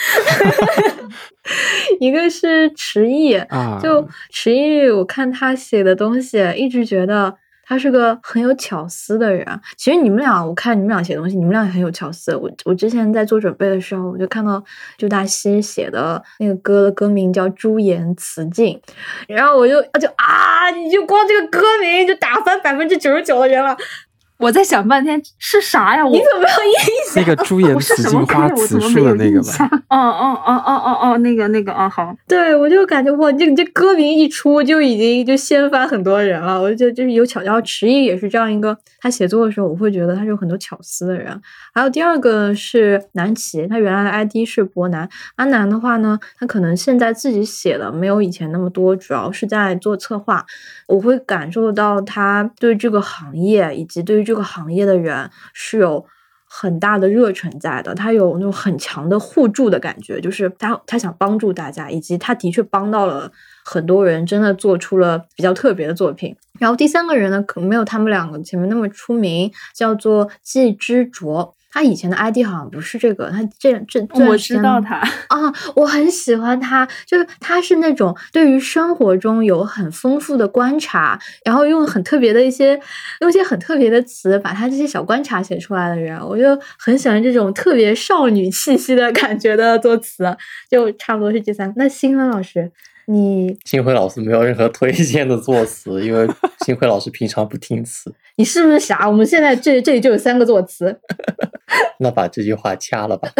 Speaker 1: *laughs* 一个是迟毅，就迟毅，我看他写的东西，一直觉得他是个很有巧思的人。其实你们俩，我看你们俩写东西，你们俩也很有巧思。我我之前在做准备的时候，我就看到朱大西写的那个歌的歌名叫《朱颜辞镜》，然后我就就啊，你就光这个歌名就打翻百分之九十九的人了。
Speaker 3: 我在想半天是啥呀？
Speaker 1: 你怎么没有印象？
Speaker 4: 那个朱颜紫荆花紫树的那个吧？*laughs*
Speaker 3: 哦哦哦哦哦哦，那个那个哦好。
Speaker 1: 对，我就感觉哇，这这歌名一出就已经就掀翻很多人了。我就觉得就是有巧，然后迟毅也是这样一个，他写作的时候我会觉得他是有很多巧思的人。还有第二个是南齐，他原来的 ID 是博南。阿南的话呢，他可能现在自己写的没有以前那么多，主要是在做策划。我会感受到他对这个行业以及对于这个行业的人是有很大的热忱在的，他有那种很强的互助的感觉，就是他他想帮助大家，以及他的确帮到了很多人，真的做出了比较特别的作品。然后第三个人呢，可能没有他们两个前面那么出名，叫做季之卓。他以前的 ID 好像不是这个，他这这
Speaker 3: 我知道他
Speaker 1: 啊，我很喜欢他，就是他是那种对于生活中有很丰富的观察，然后用很特别的一些用一些很特别的词把他这些小观察写出来的人，我就很喜欢这种特别少女气息的感觉的作词，就差不多是这三个。那新芬老师，你
Speaker 2: 新辉老师没有任何推荐的作词，因为新辉老师平常不听词。
Speaker 1: 你是不是傻？我们现在这这里就有三个作词。*laughs*
Speaker 2: 那把这句话掐了吧。*laughs*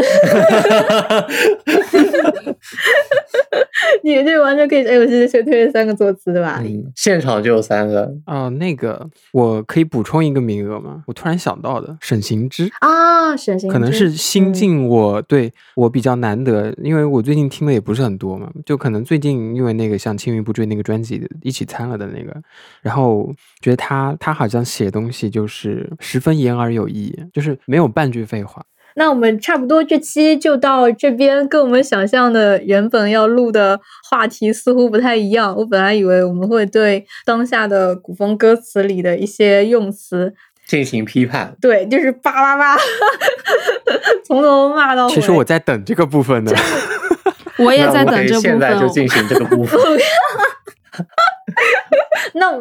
Speaker 2: *laughs*
Speaker 1: 你这完全可以，哎，我现在先推荐三个作词，对吧？
Speaker 2: 嗯，现场就有三个。
Speaker 4: 哦，那个我可以补充一个名额吗？我突然想到的，沈行之
Speaker 1: 啊，沈行之
Speaker 4: 可能是新进，我对我比较难得，因为我最近听的也不是很多嘛，就可能最近因为那个像《青云不坠》那个专辑一起参了的那个，然后觉得他他好像写东西就是十分言而有意，就是没有半句废话。
Speaker 1: 那我们差不多这期就到这边，跟我们想象的原本要录的话题似乎不太一样。我本来以为我们会对当下的古风歌词里的一些用词
Speaker 2: 进行批判，
Speaker 1: 对，*laughs* 就是叭叭叭，从头骂到尾。
Speaker 4: 其实我在等这个部分呢，*laughs*
Speaker 3: 我也在等这部分。
Speaker 2: 现在就进行这个部分。*laughs* *laughs*
Speaker 1: 那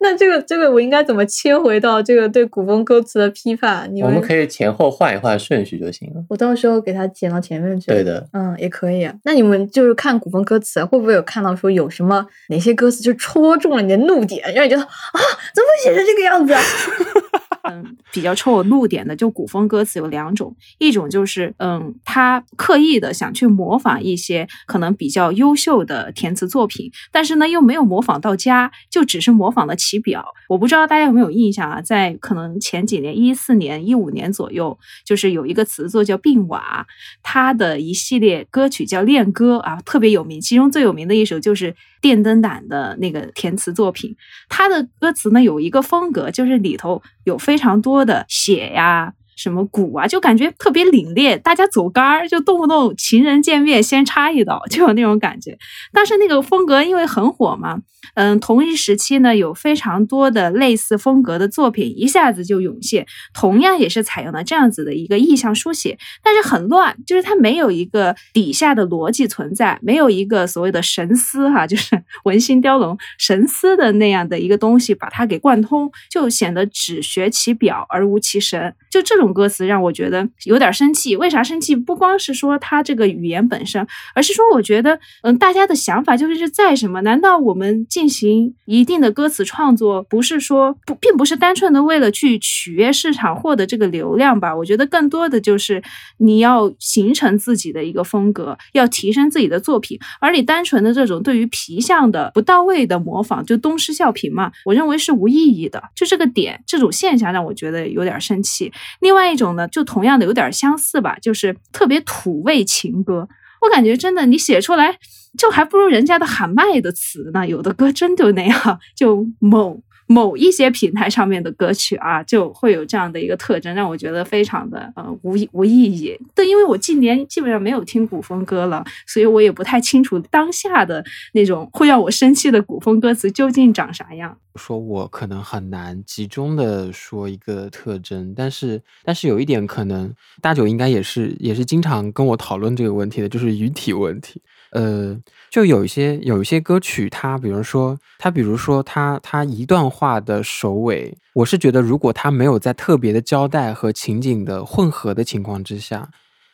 Speaker 1: 那这个这个我应该怎么切回到这个对古风歌词的批判？
Speaker 2: 我们可以前后换一换顺序就行了。
Speaker 1: 我到时候给它剪到前面去。
Speaker 2: 对的，
Speaker 1: 嗯，也可以。那你们就是看古风歌词，会不会有看到说有什么哪些歌词就戳中了你的怒点，让你觉得啊，怎么会写成这个样子？*laughs*
Speaker 3: 嗯，比较戳我怒点的，就古风歌词有两种，一种就是嗯，他刻意的想去模仿一些可能比较优秀的填词作品，但是呢又没有模仿到家，就只是模仿了其表。我不知道大家有没有印象啊，在可能前几年，一四年、一五年左右，就是有一个词作叫病瓦，他的一系列歌曲叫恋歌啊，特别有名，其中最有名的一首就是电灯胆的那个填词作品。他的歌词呢有一个风格，就是里头有非常多的血呀。什么鼓啊，就感觉特别凛冽，大家走杆儿，就动不动情人见面先插一刀，*laughs* 就有那种感觉。但是那个风格因为很火嘛，嗯，同一时期呢有非常多的类似风格的作品一下子就涌现，同样也是采用了这样子的一个意象书写，但是很乱，就是它没有一个底下的逻辑存在，没有一个所谓的神思哈，*laughs* 就是文心雕龙神思的那样的一个东西把它给贯通，就显得只学其表而无其神。就这种歌词让我觉得有点生气。为啥生气？不光是说他这个语言本身，而是说我觉得，嗯，大家的想法就是在什么？难道我们进行一定的歌词创作，不是说不，并不是单纯的为了去取悦市场，获得这个流量吧？我觉得更多的就是你要形成自己的一个风格，要提升自己的作品。而你单纯的这种对于皮相的不到位的模仿，就东施效颦嘛，我认为是无意义的。就这个点，这种现象让我觉得有点生气。另另外一种呢，就同样的有点相似吧，就是特别土味情歌。我感觉真的，你写出来就还不如人家的喊麦的词呢。有的歌真就那样，就某。某一些平台上面的歌曲啊，就会有这样的一个特征，让我觉得非常的呃无无意义。对，因为我近年基本上没有听古风歌了，所以我也不太清楚当下的那种会让我生气的古风歌词究竟长啥样。
Speaker 4: 说我可能很难集中的说一个特征，但是但是有一点可能，大九应该也是也是经常跟我讨论这个问题的，就是语体问题。呃，就有一些有一些歌曲，它比如说它比如说它它一段话的首尾，我是觉得如果它没有在特别的交代和情景的混合的情况之下，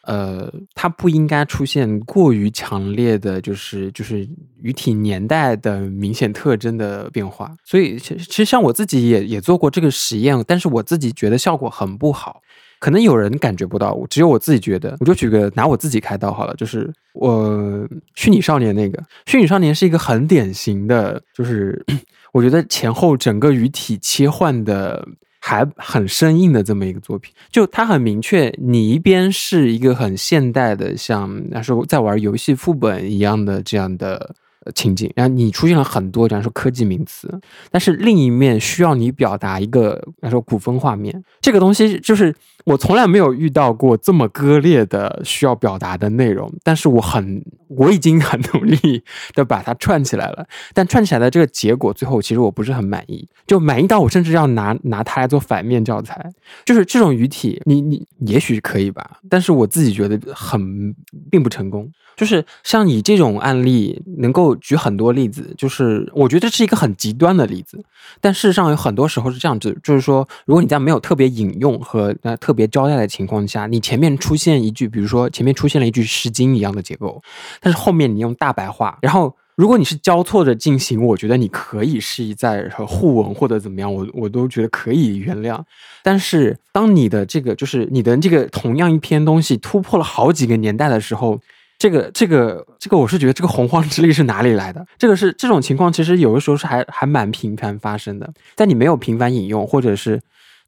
Speaker 4: 呃，它不应该出现过于强烈的就是就是语体年代的明显特征的变化。所以其其实像我自己也也做过这个实验，但是我自己觉得效果很不好。可能有人感觉不到，我只有我自己觉得。我就举个拿我自己开刀好了，就是我虚拟少年那个虚拟少年是一个很典型的，就是 *clears throat* 我觉得前后整个语体切换的还很生硬的这么一个作品。就它很明确，你一边是一个很现代的，像那时候在玩游戏副本一样的这样的。情景，然后你出现了很多，比方说科技名词，但是另一面需要你表达一个，比方说古风画面，这个东西就是我从来没有遇到过这么割裂的需要表达的内容，但是我很，我已经很努力的把它串起来了，但串起来的这个结果，最后其实我不是很满意，就满意到我甚至要拿拿它来做反面教材，就是这种语体，你你也许可以吧，但是我自己觉得很并不成功。就是像你这种案例，能够举很多例子，就是我觉得这是一个很极端的例子。但事实上有很多时候是这样子，就是说，如果你在没有特别引用和呃特别交代的情况下，你前面出现一句，比如说前面出现了一句《诗经》一样的结构，但是后面你用大白话，然后如果你是交错着进行，我觉得你可以是在互文或者怎么样，我我都觉得可以原谅。但是当你的这个就是你的这个同样一篇东西突破了好几个年代的时候。这个这个这个，我是觉得这个洪荒之力是哪里来的？这个是这种情况，其实有的时候是还还蛮频繁发生的，在你没有频繁引用，或者是。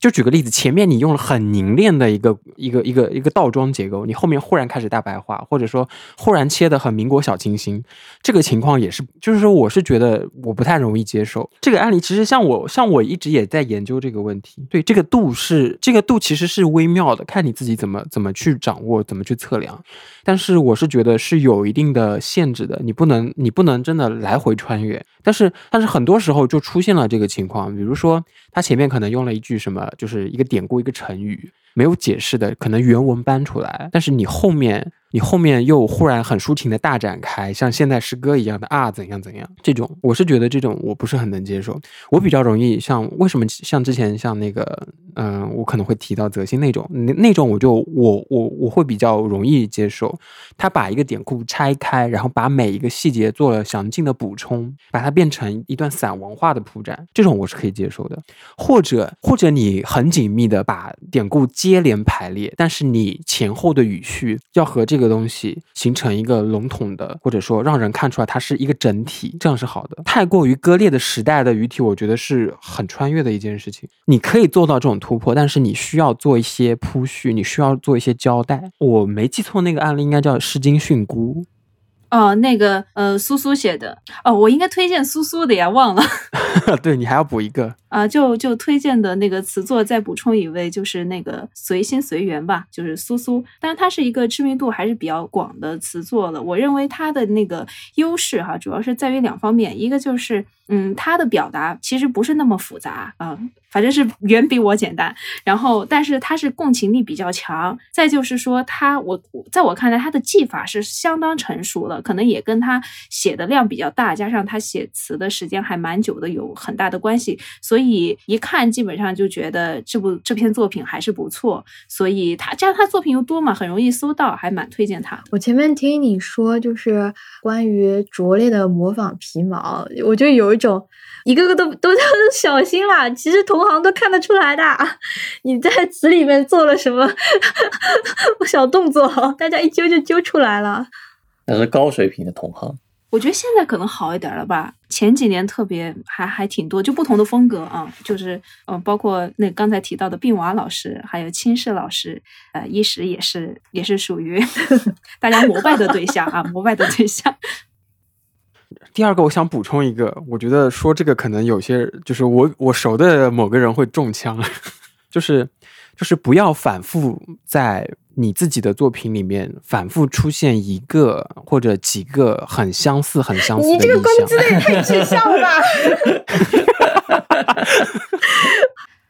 Speaker 4: 就举个例子，前面你用了很凝练的一个一个一个一个倒装结构，你后面忽然开始大白话，或者说忽然切的很民国小清新，这个情况也是，就是说我是觉得我不太容易接受这个案例。其实像我像我一直也在研究这个问题，对这个度是这个度其实是微妙的，看你自己怎么怎么去掌握，怎么去测量。但是我是觉得是有一定的限制的，你不能你不能真的来回穿越。但是但是很多时候就出现了这个情况，比如说他前面可能用了一句什么。就是一个典故，一个成语，没有解释的，可能原文搬出来，但是你后面。你后面又忽然很抒情的大展开，像现代诗歌一样的啊，怎样怎样？这种我是觉得这种我不是很能接受。我比较容易像为什么像之前像那个嗯，我可能会提到泽新那种那那种，我就我我我会比较容易接受。他把一个典故拆开，然后把每一个细节做了详尽的补充，把它变成一段散文化的铺展，这种我是可以接受的。或者或者你很紧密的把典故接连排列，但是你前后的语序要和这。这个东西形成一个笼统的，或者说让人看出来它是一个整体，这样是好的。太过于割裂的时代的语体，我觉得是很穿越的一件事情。你可以做到这种突破，但是你需要做一些铺叙，你需要做一些交代。我没记错，那个案例应该叫《诗经训诂》。
Speaker 3: 哦，那个呃，苏苏写的。哦，我应该推荐苏苏的呀，忘了。*laughs*
Speaker 4: 对你还要补一个，
Speaker 3: 啊，就就推荐的那个词作再补充一位，就是那个随心随缘吧，就是苏苏，但是他是一个知名度还是比较广的词作了。我认为它的那个优势哈，主要是在于两方面，一个就是嗯，他的表达其实不是那么复杂啊。反正是 *laughs* 远比我简单，然后但是他是共情力比较强，再就是说他我在我看来他的技法是相当成熟了，可能也跟他写的量比较大，加上他写词的时间还蛮久的有很大的关系，所以一看基本上就觉得这部这篇作品还是不错，所以他加上他作品又多嘛，很容易搜到，还蛮推荐他。
Speaker 1: 我前面听你说就是关于拙劣的模仿皮毛，我就有一种。一个个都都叫小心啦！其实同行都看得出来的，*laughs* 你在词里面做了什么 *laughs* 小动作，大家一揪就揪出来了。
Speaker 2: 那是高水平的同行。
Speaker 3: 我觉得现在可能好一点了吧？前几年特别还还挺多，就不同的风格啊，就是嗯，包括那刚才提到的病娃老师，还有青世老师，呃，一时也是也是属于 *laughs* 大家膜拜的对象啊，膜拜的对象。
Speaker 4: 第二个，我想补充一个，我觉得说这个可能有些，就是我我熟的某个人会中枪，*laughs* 就是就是不要反复在你自己的作品里面反复出现一个或者几个很相似、很相似的
Speaker 1: 你这个攻击的也太具象了吧！*laughs*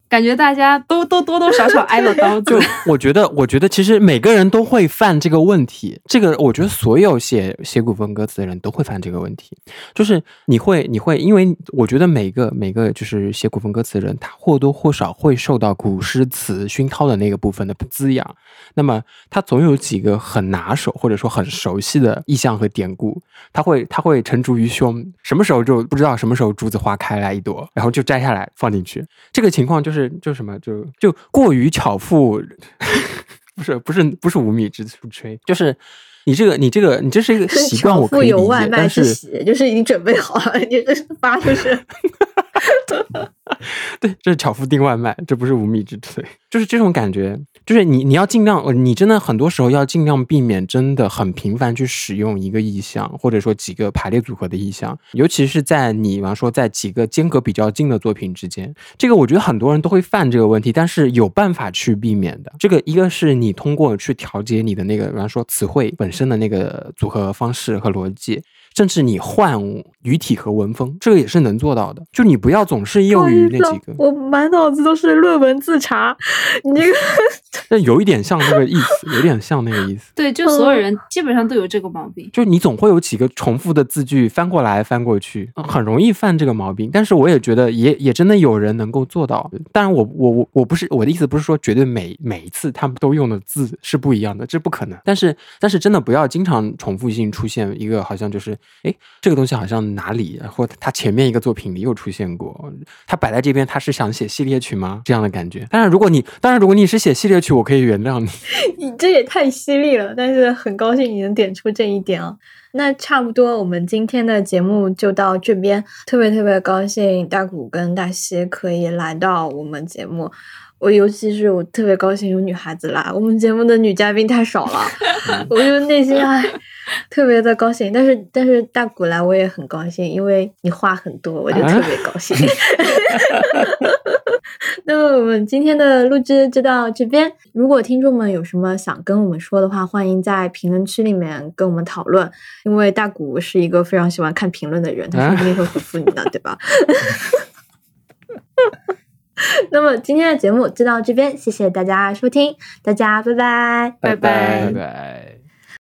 Speaker 3: 感觉大家都都多多少少挨了刀。*laughs*
Speaker 4: 就我觉得，我觉得其实每个人都会犯这个问题。这个我觉得所有写写古风歌词的人都会犯这个问题。就是你会，你会，因为我觉得每个每个就是写古风歌词的人，他或多或少会受到古诗词熏陶的那个部分的滋养。那么他总有几个很拿手或者说很熟悉的意象和典故，他会他会沉竹于胸。什么时候就不知道什么时候竹子花开来一朵，然后就摘下来放进去。这个情况就是。是就什么就就过于巧妇，*laughs* 不是不是不是无米之炊，就是你这个你这个你这是一个习惯，我可以理解，但是
Speaker 1: 就是已经准备好了，你这发就是。*laughs*
Speaker 4: 对，这是巧妇订外卖，这不是无米之炊，就是这种感觉，就是你你要尽量，你真的很多时候要尽量避免真的很频繁去使用一个意象，或者说几个排列组合的意象，尤其是在你比方说在几个间隔比较近的作品之间，这个我觉得很多人都会犯这个问题，但是有办法去避免的。这个一个是你通过去调节你的那个比方说词汇本身的那个组合方式和逻辑。甚至你换语体和文风，这个也是能做到的。就你不要总是用于那几个。
Speaker 1: 我满脑子都是论文自查，*laughs* 你这个。
Speaker 4: 那有一点像那个意思，*laughs* 有点像那个意思。
Speaker 3: 对，就所有人基本上都有这个毛病。
Speaker 4: 就你总会有几个重复的字句翻过来翻过去，很容易犯这个毛病。但是我也觉得，也也真的有人能够做到。当然，我我我我不是我的意思，不是说绝对每每一次他们都用的字是不一样的，这不可能。但是但是真的不要经常重复性出现一个好像就是。哎，这个东西好像哪里，或他前面一个作品里又出现过，他摆在这边，他是想写系列曲吗？这样的感觉。当然，如果你当然如果你是写系列曲，我可以原谅你。*laughs*
Speaker 1: 你这也太犀利了，但是很高兴你能点出这一点啊。那差不多，我们今天的节目就到这边，特别特别高兴大谷跟大西可以来到我们节目。我尤其是我特别高兴有女孩子来，我们节目的女嘉宾太少了，我就内心哎 *laughs* 特别的高兴。但是但是大古来我也很高兴，因为你话很多，我就特别高兴。*laughs* 那么我们今天的录制就到这边。如果听众们有什么想跟我们说的话，欢迎在评论区里面跟我们讨论。因为大古是一个非常喜欢看评论的人，他说不定会回复你的，对吧？*laughs* 那么今天的节目就到这边，谢谢大家收听，大家拜拜，
Speaker 2: 拜
Speaker 4: 拜拜拜。